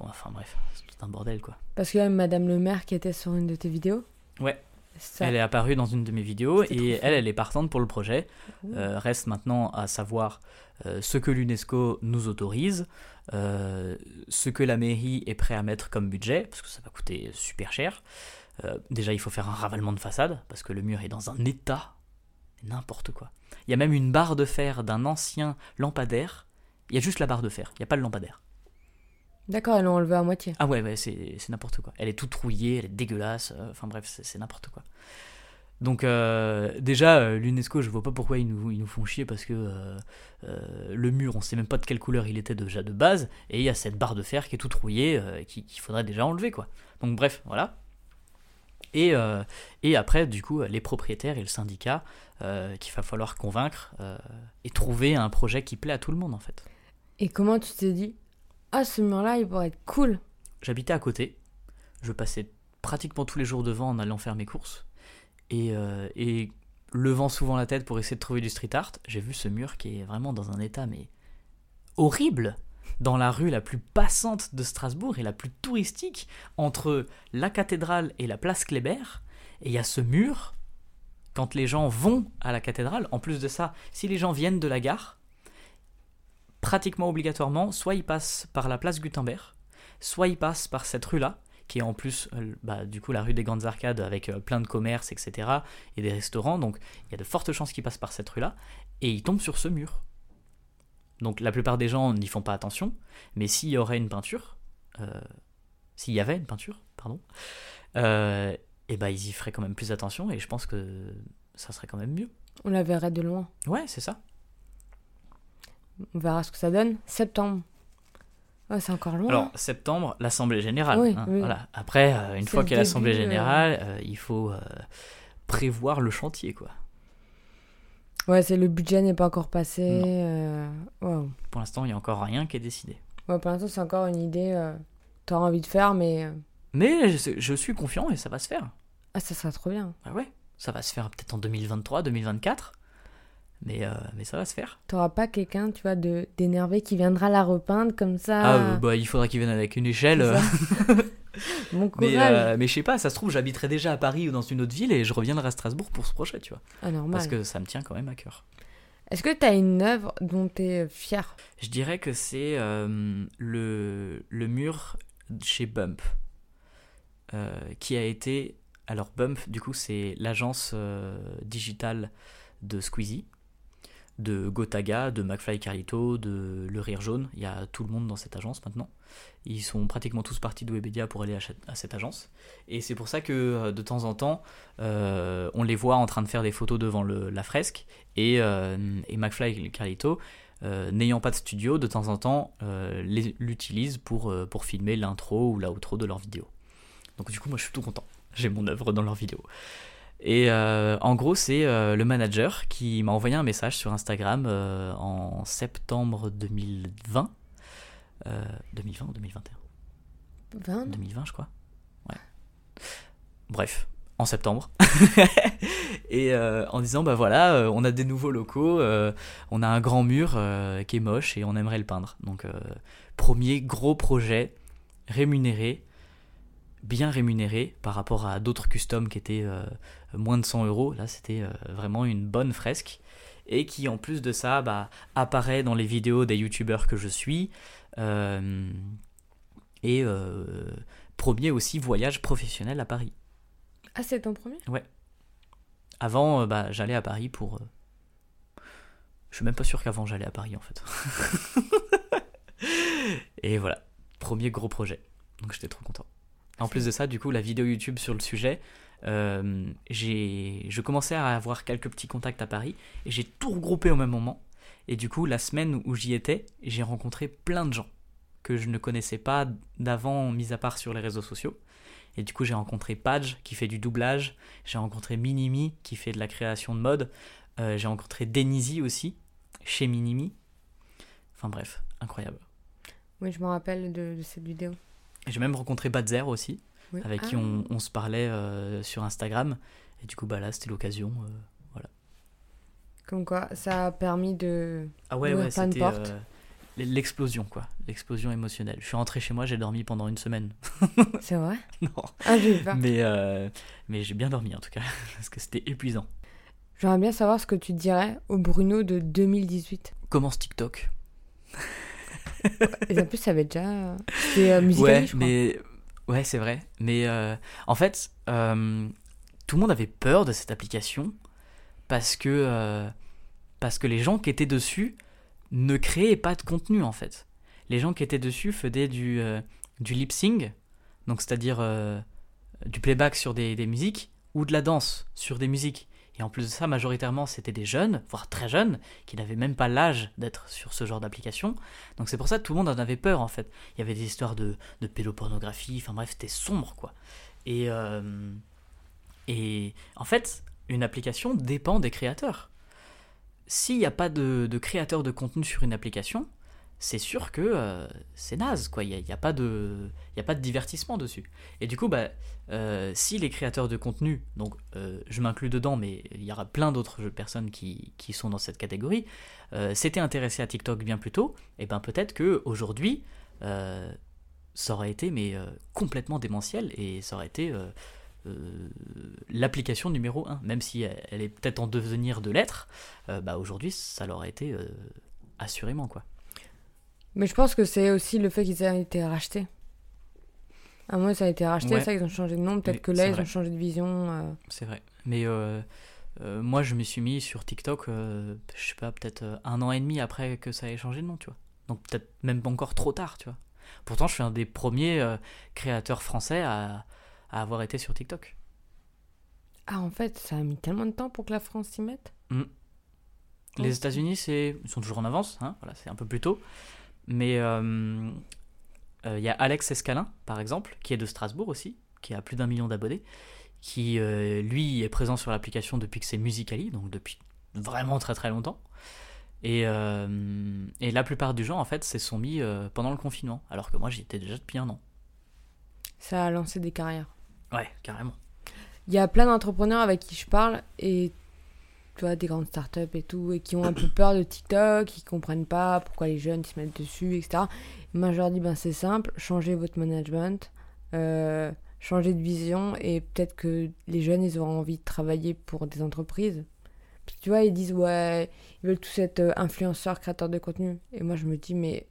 Speaker 2: Enfin bref, c'est tout un bordel quoi.
Speaker 1: Parce qu'il y a Madame le maire qui était sur une de tes vidéos
Speaker 2: Ouais.
Speaker 1: Ça-
Speaker 2: Elle est apparue dans une de mes vidéos et elle, elle est partante pour le projet. Euh, reste maintenant à savoir euh, ce que l'UNESCO nous autorise, euh, ce que la mairie est prêt à mettre comme budget, parce que ça va coûter super cher. Euh, déjà, il faut faire un ravalement de façade, parce que le mur est dans un état n'importe quoi. Il y a même une barre de fer d'un ancien lampadaire. Il y a juste la barre de fer, il n'y a pas le lampadaire.
Speaker 1: D'accord, elles l'ont enlevé à moitié.
Speaker 2: Ah ouais, ouais c'est n'importe quoi. Elle est toute rouillée, elle est dégueulasse. Enfin bref, c'est n'importe quoi. Donc euh, déjà, euh, l'UNESCO, je vois pas pourquoi ils nous, ils nous font chier parce que euh, le mur, on sait même pas de quelle couleur il était déjà de base, et il y a cette barre de fer qui est toute rouillée, euh, qui- qu'il faudrait déjà enlever quoi. Donc bref, voilà. Et, et après, du coup, les propriétaires et le syndicat qu'il va falloir convaincre et trouver un projet qui plaît à tout le monde en fait.
Speaker 1: Et comment tu t'es dit Ah, ce mur-là, il pourrait être cool?
Speaker 2: J'habitais à côté. Je passais pratiquement tous les jours devant en allant faire mes courses. Et, euh, et levant souvent la tête pour essayer de trouver du street art, j'ai vu ce mur qui est vraiment dans un état mais horrible dans la rue la plus passante de Strasbourg et la plus touristique entre la cathédrale et la place Kléber. Et il y a ce mur, quand les gens vont à la cathédrale, en plus de ça, si les gens viennent de la gare, pratiquement obligatoirement, soit ils passent par la place Gutenberg, soit ils passent par cette rue-là, qui est en plus, euh, bah, du coup, la rue des Grandes Arcades avec euh, plein de commerces, etc., et des restaurants, donc il y a de fortes chances qu'ils passent par cette rue-là, et ils tombent sur ce mur. Donc la plupart des gens n'y font pas attention, mais s'il y aurait une peinture, euh, s'il y avait une peinture, pardon, euh, et ben ils y feraient quand même plus attention, et je pense que ça serait quand même mieux.
Speaker 1: On la verrait de loin.
Speaker 2: Ouais, c'est ça.
Speaker 1: On verra ce que ça donne. Septembre. Ouais, c'est encore loin.
Speaker 2: Alors, septembre, l'Assemblée Générale.
Speaker 1: Oui,
Speaker 2: hein,
Speaker 1: oui.
Speaker 2: Voilà. Après, euh, une fois qu'il y a l'Assemblée
Speaker 1: euh.
Speaker 2: Générale, euh, il faut euh, prévoir le chantier, quoi.
Speaker 1: Ouais, c'est le budget n'est pas encore passé. Wow.
Speaker 2: Pour l'instant, il n'y a encore rien qui est décidé.
Speaker 1: Ouais, pour l'instant, c'est encore une idée. Euh, T'auras envie de faire, mais.
Speaker 2: Mais je, je suis confiant et ça va se faire.
Speaker 1: Ah, ça serait trop bien.
Speaker 2: Ah ouais, ça va se faire peut-être en 2023, 2024. Mais, euh, mais ça va se faire.
Speaker 1: T'auras pas quelqu'un, tu vois, d'énervé qui viendra la repeindre comme ça.
Speaker 2: Ah, euh, bah, il faudra qu'il vienne avec une échelle. Euh.
Speaker 1: Bon courage.
Speaker 2: mais, euh, mais je sais pas, ça se trouve, j'habiterai déjà à Paris ou dans une autre ville et je reviendrai à Strasbourg pour ce projet, tu vois.
Speaker 1: Ah, normal.
Speaker 2: Parce que ça me tient quand même à cœur.
Speaker 1: Est-ce que t'as une œuvre dont t'es fier?
Speaker 2: Je dirais que c'est le, le mur chez Bump, qui a été... Alors Bump, du coup, c'est l'agence digitale de Squeezie, de Gotaga, de McFly Carlito, de Le Rire Jaune. Il y a tout le monde dans cette agence maintenant. Ils sont pratiquement tous partis de Webedia pour aller à, cette- agence. Et c'est pour ça que euh, de temps en temps, euh, on les voit en train de faire des photos devant la fresque. Et, euh, et McFly Carlito euh, n'ayant pas de studio, de temps en temps, l'utilisent pour, pour filmer l'intro ou l'outro de leur vidéo. Donc du coup, moi, je suis tout content. J'ai mon œuvre dans leur vidéo. Et euh, en gros, c'est euh, le manager qui m'a envoyé un message sur Instagram euh, en septembre 2020. Euh, 2020 ou 2021
Speaker 1: 20
Speaker 2: 2020, je crois. Ouais. Bref, en septembre. et en disant, bah voilà, on a des nouveaux locaux, on a un grand mur qui est moche et on aimerait le peindre. Donc, premier gros projet rémunéré, bien rémunéré par rapport à d'autres customs qui étaient euh, moins de 100 euros. Là, c'était euh, vraiment une bonne fresque. Et qui, en plus de ça, bah, apparaît dans les vidéos des youtubeurs que je suis. Euh, et premier aussi voyage professionnel à Paris.
Speaker 1: Ah, c'est ton premier?
Speaker 2: Avant, euh, bah, j'allais à Paris pour. Je suis même pas sûr qu'avant j'allais à Paris en fait. et voilà, premier gros projet. Donc j'étais trop content. En plus de ça, du coup, la vidéo YouTube sur le sujet, euh, je commençais à avoir quelques petits contacts à Paris et j'ai tout regroupé au même moment. Et du coup, la semaine où j'y étais, j'ai rencontré plein de gens que je ne connaissais pas d'avant, mis à part sur les réseaux sociaux. Et du coup, j'ai rencontré Padge qui fait du doublage, j'ai rencontré Minimi qui fait de la création de mode, Euh, j'ai rencontré Denisi aussi chez Minimi. Enfin bref, incroyable.
Speaker 1: Oui, je me rappelle de cette vidéo.
Speaker 2: J'ai même rencontré Badzer aussi,
Speaker 1: Oui.
Speaker 2: avec qui
Speaker 1: Ah.
Speaker 2: on, on se parlait euh, sur Instagram. Et du coup, bah là, c'était l'occasion. euh.
Speaker 1: Comme quoi, ça a permis de.
Speaker 2: Ah ouais, ouais, c'était euh, l'explosion, quoi. L'explosion émotionnelle. Je suis rentré chez moi, j'ai dormi pendant une semaine.
Speaker 1: C'est vrai?
Speaker 2: Non.
Speaker 1: Ah, j'ai eu peur.
Speaker 2: Mais, mais j'ai bien dormi en tout cas, parce que c'était épuisant.
Speaker 1: J'aimerais bien savoir ce que tu dirais au Bruno de 2018.
Speaker 2: Commence TikTok?
Speaker 1: Et en plus, ça avait déjà. C'était euh, musical,
Speaker 2: ouais,
Speaker 1: je crois.
Speaker 2: mais ouais, c'est vrai. Mais euh, en fait, euh, tout le monde avait peur de cette application parce que euh, parce que les gens qui étaient dessus ne créaient pas de contenu en fait. Les gens qui étaient dessus faisaient du du lip sync, donc c'est-à-dire du playback sur des, des musiques ou de la danse sur des musiques. Et en plus de ça, majoritairement, c'était des jeunes, voire très jeunes, qui n'avaient même pas l'âge d'être sur ce genre d'application. Donc c'est pour ça que tout le monde en avait peur en fait. Il y avait des histoires de, pédopornographie, enfin bref, c'était sombre quoi. Et, euh, et en fait, une application dépend des créateurs. S'il n'y a pas de, de créateur de contenu sur une application, c'est sûr que euh, c'est naze quoi. Il n'y a, y a pas de, a pas de divertissement dessus. Et du coup, bah, euh, si les créateurs de contenu, donc euh, je m'inclus dedans, mais il y aura plein d'autres personnes qui, qui sont dans cette catégorie, s'étaient intéressés à TikTok bien plus tôt, et ben peut-être que aujourd'hui ça aurait été mais complètement démentiel et ça aurait été l'application numéro 1 même si elle, est peut-être en devenir de l'être bah aujourd'hui ça l'aurait été assurément quoi
Speaker 1: Mais je pense que c'est aussi le fait qu'ils aient été rachetés. À moi, ça a été racheté,
Speaker 2: Ouais.
Speaker 1: ça, ils ont changé de nom. Peut-être
Speaker 2: Oui,
Speaker 1: que là, ils
Speaker 2: vrai.
Speaker 1: ont changé de vision. euh.
Speaker 2: c'est vrai mais euh, euh, moi je me suis mis sur TikTok je sais pas peut-être un an et demi après que ça ait changé de nom tu vois donc peut-être même encore trop tard tu vois pourtant je suis un des premiers créateurs français à, à avoir été sur TikTok
Speaker 1: Ah, en fait, ça a mis tellement de temps pour que la France s'y mette.
Speaker 2: Les
Speaker 1: Ok.
Speaker 2: États-Unis, c'est ils sont toujours en avance, hein, voilà, c'est un peu plus tôt. Mais euh, euh, il y a Alex Escalin, par exemple, qui est de Strasbourg aussi, qui a plus d'un million d'abonnés, qui euh, lui est présent sur l'application depuis que c'est Musicali, donc depuis vraiment très très longtemps. Et, euh, et la plupart du gens, en fait, se sont mis euh, pendant le confinement, alors que moi j'y étais déjà depuis un an.
Speaker 1: Ça a lancé des carrières.
Speaker 2: Ouais, carrément.
Speaker 1: Il y a plein d'entrepreneurs avec qui je parle et tu vois, des grandes startups et tout, et qui ont un peu peur de TikTok, qui comprennent pas pourquoi les jeunes se mettent dessus, etc. Moi, je leur dis, ben, c'est simple, changez votre management, euh, changez de vision, et peut-être que les jeunes, ils auront envie de travailler pour des entreprises. Puis, tu vois, ils disent, ouais, ils veulent tous être euh, influenceurs, créateurs de contenu. Et moi, je me dis, mais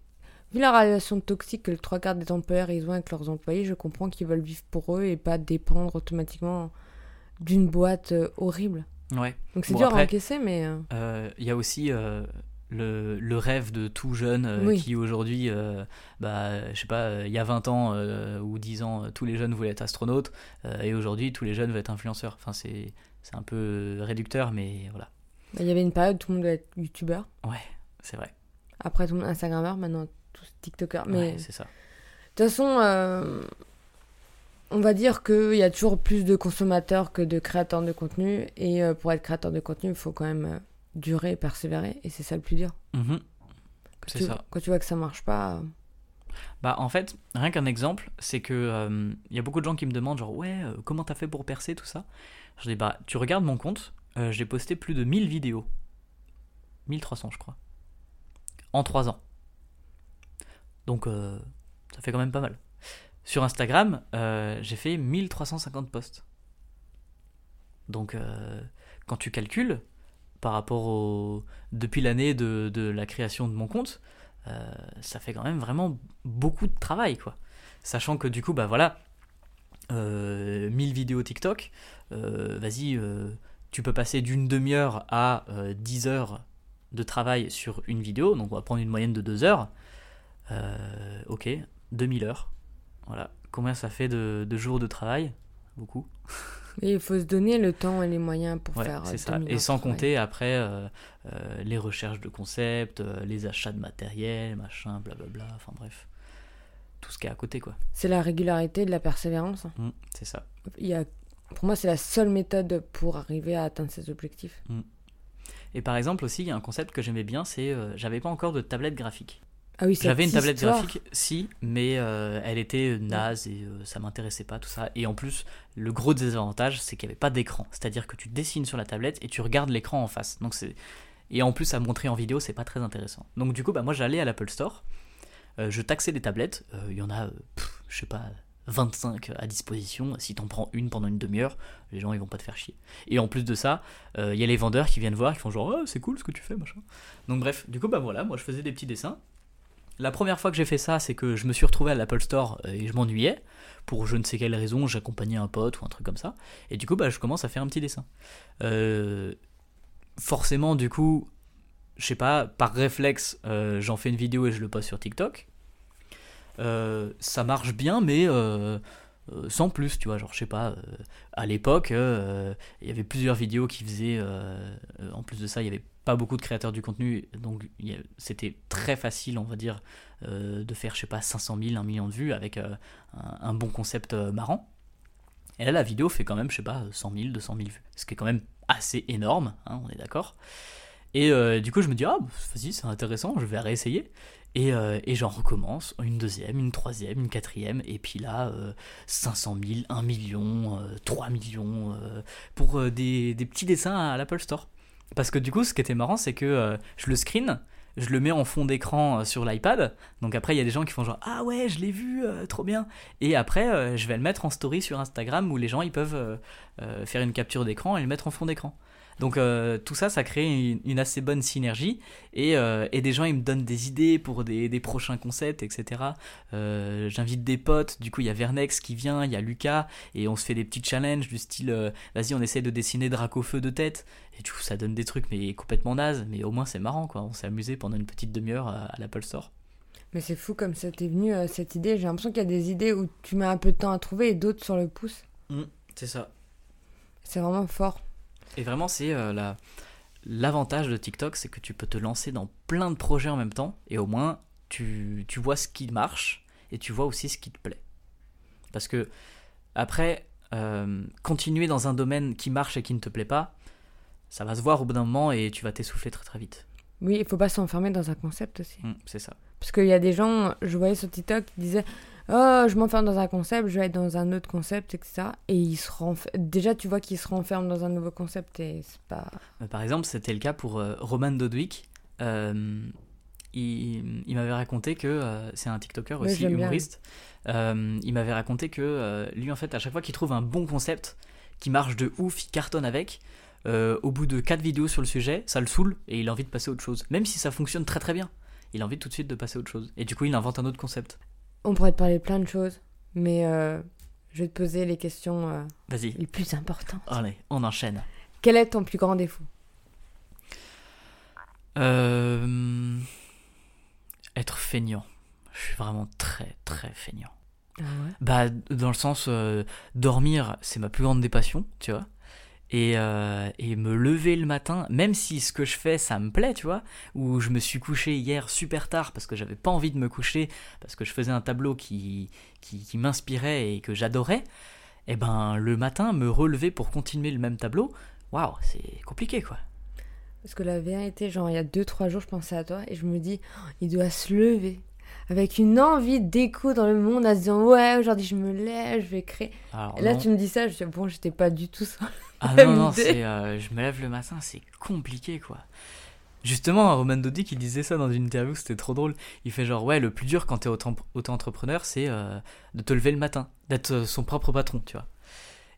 Speaker 1: vu la relation toxique que le trois quarts des employeurs ils ont avec leurs employés, je comprends qu'ils veulent vivre pour eux et pas dépendre automatiquement d'une boîte euh, horrible.
Speaker 2: Ouais.
Speaker 1: Donc c'est
Speaker 2: Bon,
Speaker 1: dur
Speaker 2: après-
Speaker 1: à encaisser, mais euh,
Speaker 2: Euh, Il y a aussi euh, le, le rêve de tout jeune euh,
Speaker 1: Oui.
Speaker 2: qui aujourd'hui, euh, bah, je sais pas, euh, il y a 20 ans euh, ou 10 ans, euh, tous les jeunes voulaient être astronautes euh, et aujourd'hui, tous les jeunes veulent être influenceurs. Enfin, c'est un peu euh, réducteur, mais voilà,
Speaker 1: bah, il y avait une période où tout le monde devait être youtubeur.
Speaker 2: ouais, c'est vrai.
Speaker 1: Après, tout le monde Instagrammeur, maintenant, tous TikTokers. Mais
Speaker 2: Ouais, c'est ça.
Speaker 1: de toute façon, euh, on va dire qu'il y a toujours plus de consommateurs que de créateurs de contenu. Et euh, pour être créateur de contenu, il faut quand même euh, durer et persévérer. Et c'est ça le plus dur.
Speaker 2: Mhm.
Speaker 1: Quand
Speaker 2: C'est
Speaker 1: tu,
Speaker 2: ça.
Speaker 1: Quand tu vois que ça marche pas. euh,
Speaker 2: Bah en fait, rien qu'un exemple, c'est que euh, il y a beaucoup de gens qui me demandent genre ouais, euh, comment t'as fait pour percer tout ça? Je dis bah tu regardes mon compte, euh, j'ai posté plus de 1000 vidéos. 1300 je crois. En 3 ans. Donc ça fait quand même pas mal. Sur Instagram, euh, j'ai fait 1350 posts. Donc euh, quand tu calcules par rapport au depuis l'année de, la création de mon compte, euh, ça fait quand même vraiment beaucoup de travail, quoi. Sachant que du coup, bah voilà, euh, 1000 vidéos TikTok, vas-y, tu peux passer d'une demi-heure à euh, 10 heures de travail sur une vidéo, donc on va prendre une moyenne de 2 heures. Ok, 2000 heures. Voilà. Combien ça fait de, de jours de travail? Beaucoup.
Speaker 1: Et il faut se donner le temps et les moyens pour
Speaker 2: Ouais,
Speaker 1: faire. euh,
Speaker 2: c'est ça.
Speaker 1: 2000
Speaker 2: Et sans
Speaker 1: travail.
Speaker 2: compter après euh, euh, les recherches de concepts, euh, les achats de matériel, machin, blablabla, enfin bref. Tout ce qui est à côté, quoi.
Speaker 1: C'est la régularité de la persévérance.
Speaker 2: Mm, c'est ça.
Speaker 1: Il y a, pour moi, c'est la seule méthode pour arriver à atteindre ses objectifs.
Speaker 2: Et par exemple aussi, il y a un concept que j'aimais bien, c'est j'avais pas encore de tablette graphique.
Speaker 1: Ah oui,
Speaker 2: J'avais une tablette
Speaker 1: histoire.
Speaker 2: graphique, si, mais euh, elle était naze et euh, ça m'intéressait pas, tout ça. Et en plus, le gros désavantage, c'est qu'il n'y avait pas d'écran. C'est-à-dire que tu dessines sur la tablette et tu regardes l'écran en face. Donc c'est... Et en plus, à montrer en vidéo, c'est pas très intéressant. Donc du coup, bah, moi j'allais à l'Apple Store, euh, je taxais les tablettes, Euh, il y en a, euh, pff, je sais pas, 25 à disposition. Si t'en prends une pendant une demi-heure, les gens ils vont pas te faire chier. Et en plus de ça, euh, il y a les vendeurs qui viennent voir, qui font genre, oh, c'est cool ce que tu fais, machin. Donc bref, du coup, bah voilà, moi je faisais des petits dessins. La première fois que j'ai fait ça, c'est que je me suis retrouvé à l'Apple Store euh, et je m'ennuyais. Pour je ne sais quelle raison, j'accompagnais un pote ou un truc comme ça. Et du coup, bah, je commence à faire un petit dessin. Euh, forcément, du coup, je sais pas, par réflexe, euh, j'en fais une vidéo et je le poste sur TikTok. Ça marche bien, mais sans plus, tu vois. Genre, je sais pas, à l'époque, il y avait plusieurs vidéos qui faisaient. en plus de ça, il y avait pas beaucoup de créateurs du contenu, donc c'était très facile, on va dire, euh, de faire, je sais pas, 500 000, 1 million de vues avec euh, un, bon concept euh, marrant. Et là, la vidéo fait quand même, je sais pas, 100 000, 200 000 vues. Ce qui est quand même assez énorme, hein, on est d'accord. Et du coup, je me dis, ah, vas-y, c'est intéressant, je vais réessayer. Et, et j'en recommence, une deuxième, une troisième, une quatrième, et puis là, euh, 500 000, 1 million, euh, 3 millions, pour des, des petits dessins à l'Apple Store. Parce que du coup, ce qui était marrant, c'est que euh, je le screen, je le mets en fond d'écran euh, sur l'iPad. Donc après, il y a des gens qui font genre Ah ouais, je l'ai vu, euh, trop bien. Et après, je vais le mettre en story sur Instagram où les gens ils peuvent faire une capture d'écran et le mettre en fond d'écran. Donc euh, tout ça, ça crée une, une assez bonne synergie et, euh, et des gens ils me donnent des idées pour des, des prochains concepts, etc. Euh, J'invite des potes, du coup il y a Vernex qui vient, il y a Lucas et on se fait des petits challenges du style vas-y on essaie de dessiner Dracofeu de tête et du coup ça donne des trucs mais complètement nazes mais au moins c'est marrant quoi, on s'est amusé pendant une petite demi-heure à, à l'Apple Store.
Speaker 1: Mais c'est fou comme ça t'est venu euh, cette idée. J'ai l'impression qu'il y a des idées où tu mets un peu de temps à trouver et d'autres sur le pouce.
Speaker 2: c'est ça.
Speaker 1: C'est vraiment fort.
Speaker 2: Et vraiment, c'est euh, la- l'avantage de TikTok, c'est que tu peux te lancer dans plein de projets en même temps, et au moins, tu, tu vois ce qui marche, et tu vois aussi ce qui te plaît. Parce que, après, euh, continuer dans un domaine qui marche et qui ne te plaît pas, ça va se voir au bout d'un moment, et tu vas t'essouffler très très vite.
Speaker 1: Oui, il faut pas s'enfermer dans un concept aussi.
Speaker 2: Mm, c'est ça.
Speaker 1: Parce qu'il y a des gens, je voyais sur TikTok, qui disaient Oh, je m'enferme dans un concept, je vais être dans un autre concept, etc. Et ils se renf... déjà, tu vois qu'ils se renferment dans un nouveau concept et c'est pas.
Speaker 2: Euh, Par exemple, c'était le cas pour euh, Roman Dodwick. Euh, il il m'avait raconté que euh, c'est un TikToker aussi humoriste. Il m'avait raconté que lui, en fait, à chaque fois qu'il trouve un bon concept qui marche de ouf, il cartonne avec. au bout de 4 vidéos sur le sujet, ça le saoule et il a envie de passer à autre chose. Même si ça fonctionne très très bien, il a envie tout de suite de passer à autre chose. Et du coup, il invente un autre concept.
Speaker 1: On pourrait te parler de plein de choses, mais euh, je vais te poser les questions euh,
Speaker 2: Vas-y,
Speaker 1: les plus importantes.
Speaker 2: allez, on enchaîne.
Speaker 1: Quel est ton plus grand défaut?
Speaker 2: Euh, être feignant. Je suis vraiment très très feignant.
Speaker 1: Ah ouais?
Speaker 2: Bah, dans le sens, euh, dormir, c'est ma plus grande des passions, tu vois. Et, euh, et me lever le matin, même si ce que je fais ça me plaît, tu vois, ou je me suis couché hier super tard parce que j'avais pas envie de me coucher, parce que je faisais un tableau qui, qui, m'inspirait et que j'adorais, et ben le matin, me relever pour continuer le même tableau, waouh, c'est compliqué quoi.
Speaker 1: Parce que la vérité, genre, il y a 2-3 jours, je pensais à toi et je me dis, oh, il doit se lever avec une envie d'écho dans le monde, en se disant, ouais, aujourd'hui je me lève, je vais créer.
Speaker 2: Alors,
Speaker 1: Et là,
Speaker 2: non.
Speaker 1: tu me dis ça, je dis, bon, j'étais pas du tout ça.
Speaker 2: Ah non, non, c'est, euh, je me lève le matin, c'est compliqué quoi. Justement, Roman Dodi qui disait ça dans une interview, c'était trop drôle. Il fait genre, ouais, le plus dur quand t'es auto- auto-entrepreneur, c'est euh, de te lever le matin, d'être euh, son propre patron, tu vois.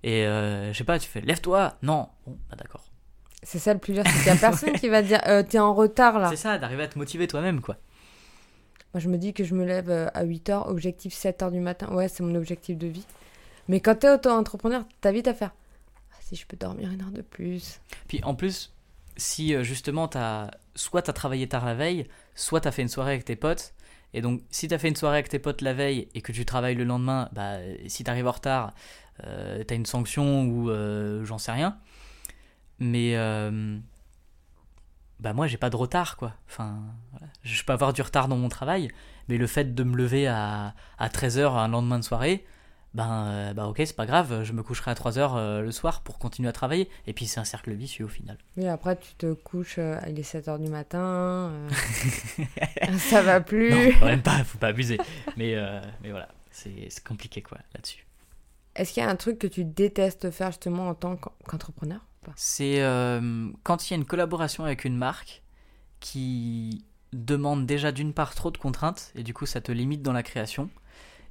Speaker 2: Et euh, je sais pas, tu fais, lève-toi Non, bon, bah d'accord.
Speaker 1: C'est ça le plus dur, c'est qu'il y a personne qui va te dire, euh, t'es en retard là.
Speaker 2: C'est ça, d'arriver à te motiver toi-même, quoi.
Speaker 1: Moi, je me dis que je me lève euh, à 8h, objectif 7h du matin. Ouais, c'est mon objectif de vie. Mais quand t'es auto-entrepreneur, t'as vite à faire. Ah, si je peux dormir une heure de plus.
Speaker 2: Puis en plus, si euh, justement t'as soit t'as travaillé tard la veille, soit t'as fait une soirée avec tes potes, et donc si t'as fait une soirée avec tes potes la veille et que tu travailles le lendemain, bah si t'arrives en retard, euh, t'as une sanction ou j'en sais rien. Mais bah moi j'ai pas de retard quoi. Enfin, voilà. je peux avoir du retard dans mon travail, mais le fait de me lever à, à 13h un lendemain de soirée, ben euh, bah ok c'est pas grave, je me coucherai à 3h le soir pour continuer à travailler. Et puis c'est un cercle vicieux au final.
Speaker 1: Oui, après, tu te couches, euh, il est 7h du matin. euh, ça va plus.
Speaker 2: Non, quand même pas, faut pas abuser. Mais, euh, mais voilà, c'est compliqué quoi là-dessus.
Speaker 1: Est-ce qu'il y a un truc que tu détestes faire justement en tant qu'en- qu'entrepreneur?
Speaker 2: C'est euh, quand il y a une collaboration avec une marque qui demande déjà d'une part trop de contraintes et du coup ça te limite dans la création.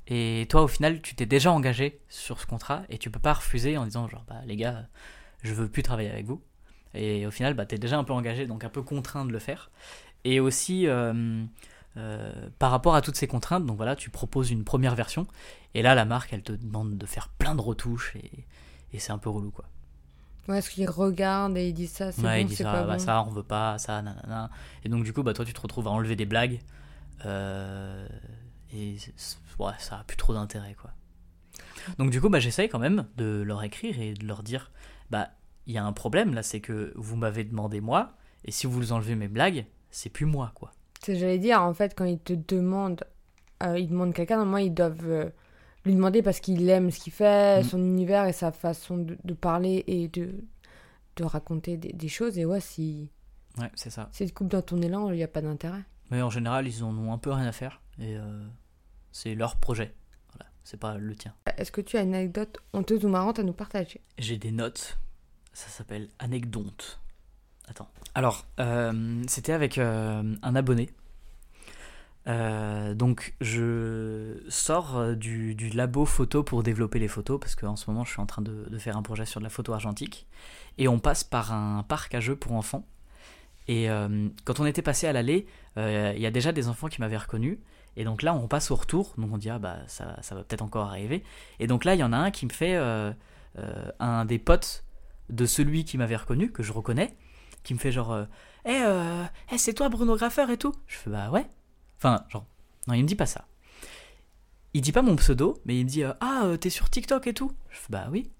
Speaker 2: Et toi au final tu t'es déjà engagé sur ce contrat et tu peux pas refuser en disant genre bah les gars je veux plus travailler avec vous. Et au final bah t'es déjà un peu engagé donc un peu contraint de le faire. Et aussi euh, euh, par rapport à toutes ces contraintes donc voilà tu proposes une première version et là la marque elle te demande de faire plein de retouches et, et c'est un peu relou quoi.
Speaker 1: Ouais, est-ce qu'ils regardent et ils disent ça, c'est
Speaker 2: Ouais,
Speaker 1: bon,
Speaker 2: il dit
Speaker 1: c'est
Speaker 2: ça,
Speaker 1: pas
Speaker 2: bah,
Speaker 1: bon
Speaker 2: ça, on veut pas, ça, nanana. Et donc, du coup, bah, toi, tu te retrouves à enlever des blagues. euh, et ouais, ça a plus trop d'intérêt, quoi. Donc, du coup, bah, j'essaye quand même de leur écrire et de leur dire bah, il y a un problème là, c'est que vous m'avez demandé moi, et si vous enlevez mes blagues, c'est plus moi, quoi.
Speaker 1: C'est j'allais dire, en fait, quand ils te demandent, euh, ils demandent quelqu'un, normalement, ils doivent euh, lui demander parce qu'il aime ce qu'il fait,
Speaker 2: Mm.
Speaker 1: son univers et sa façon de, de parler et de, de raconter des, des choses. Et ouais, si,
Speaker 2: Ouais, c'est ça.
Speaker 1: si tu coupes dans ton élan, il n'y a pas d'intérêt.
Speaker 2: Mais en général, ils en ont un peu rien à faire, et euh, c'est leur projet. Voilà, c'est pas le tien.
Speaker 1: Est-ce que tu as une anecdote honteuse ou marrante à nous partager?
Speaker 2: J'ai des notes. Ça s'appelle anecdote. Attends. Alors, euh, c'était avec euh, un abonné. Euh, donc, je sors euh, du, labo photo pour développer les photos, parce qu'en ce moment, je suis en train de, faire un projet sur de la photo argentique. Et on passe par un parc à jeux pour enfants. Et euh, quand on était passé à l'allée, euh, il y a déjà des enfants qui m'avaient reconnu. Et donc là, on passe au retour. Donc on dit, ah bah, ça, ça va peut-être encore arriver. Et donc là, il y en a un qui me fait un des potes de celui qui m'avait reconnu, que je reconnais, qui me fait genre, Eh, euh, eh, c'est toi Bruno Graffeur et tout? Je fais, bah ouais. Enfin, genre, non, il me dit pas ça. Il dit pas mon pseudo, mais il me dit, euh, ah, euh, t'es sur TikTok et tout Je fais, bah oui.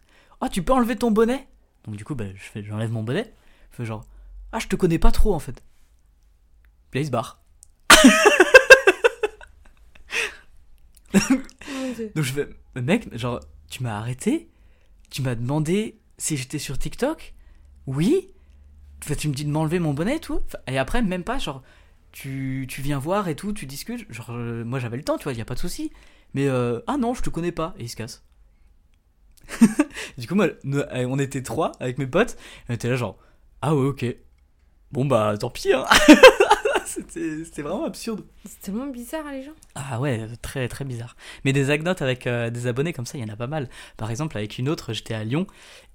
Speaker 2: Ah, tu peux enlever ton bonnet Donc du coup, bah, je fais, j'enlève mon bonnet. Je fais genre, ah, je te connais pas trop en fait. Puis là, il se barre. Donc je fais, mec, genre, tu m'as arrêté? Tu m'as demandé si j'étais sur TikTok? Oui Enfin, Tu me dis de m'enlever mon bonnet et tout Et après, même pas, genre, tu, viens voir et tout, tu discutes. Genre, euh, moi j'avais le temps, tu vois, y a pas de souci. Mais, euh, ah non, je te connais pas. Et il se casse. du coup, moi, euh, on était trois avec mes potes. On était là, genre, ah ouais, ok. Bon, bah, tant pis, hein. C'était c'était vraiment absurde.
Speaker 1: C'est tellement bizarre, les gens.
Speaker 2: Ah ouais, très très bizarre. Mais des anecdotes avec euh, des abonnés comme ça, il y en a pas mal. Par exemple, avec une autre, j'étais à Lyon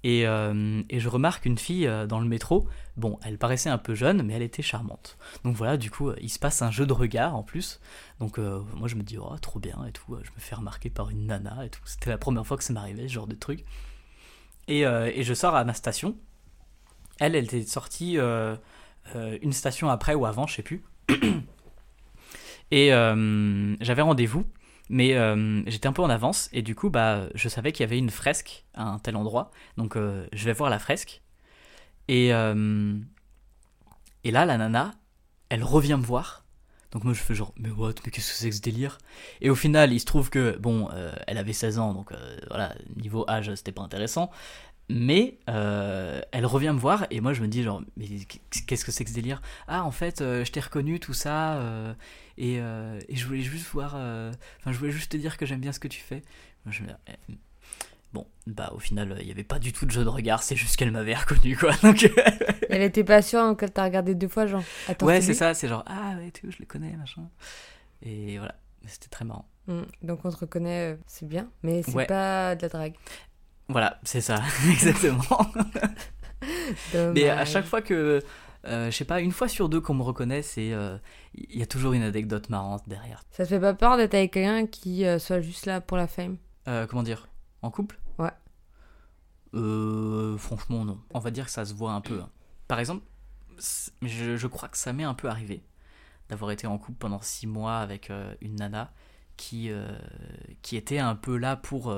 Speaker 2: et, euh, et je remarque une fille euh, dans le métro. Bon, elle paraissait un peu jeune, mais elle était charmante. Donc voilà, du coup, il se passe un jeu de regard en plus. Donc euh, moi, je me dis, oh, trop bien et tout. Je me fais remarquer par une nana et tout. C'était la première fois que ça m'arrivait, ce genre de truc. Et, euh, et je sors à ma station. Elle, elle était sortie une station après ou avant, je sais plus. Et euh, j'avais rendez-vous. Mais euh, j'étais un peu en avance et du coup, bah, je savais qu'il y avait une fresque à un tel endroit. Donc euh, je vais voir la fresque. Et, euh, et là, la nana, elle revient me voir. Donc moi je fais genre, mais what, mais qu'est-ce que c'est que ce délire? Et au final, il se trouve que, bon, euh, elle avait 16 ans, donc euh, voilà, niveau âge, c'était pas intéressant. Mais euh, elle revient me voir et moi je me dis genre, mais qu'est-ce que c'est que ce délire? Ah en fait, euh, je t'ai reconnu, tout ça, euh, et, et je voulais juste voir, enfin je voulais juste te dire que j'aime bien ce que tu fais. Moi, je me dis, eh, Bon, bah au final, il n'y avait pas du tout de jeu de regard, c'est juste qu'elle m'avait reconnu quoi. Donc,
Speaker 1: Elle était pas sûre, donc elle t'a regardé deux fois, genre. Attends,
Speaker 2: ouais,
Speaker 1: c'est
Speaker 2: ça, c'est genre, ah ouais, tu je le connais, machin. Et voilà, c'était très marrant.
Speaker 1: Mm, Donc on te reconnaît, c'est bien, mais c'est
Speaker 2: Ouais.
Speaker 1: pas de la drague.
Speaker 2: Voilà, c'est ça, exactement. Mais à chaque fois que, euh, je sais pas, une fois sur deux qu'on me reconnaît, c'est, euh, il y a toujours une anecdote marrante derrière.
Speaker 1: Ça te fait pas peur d'être avec quelqu'un qui euh, soit juste là pour la fame?
Speaker 2: Comment dire? En couple?
Speaker 1: Ouais.
Speaker 2: Euh, franchement, non. On va dire que ça se voit un peu. hein. Par exemple, je, je crois que ça m'est un peu arrivé d'avoir été en couple pendant six mois avec une nana qui, qui était un peu là pour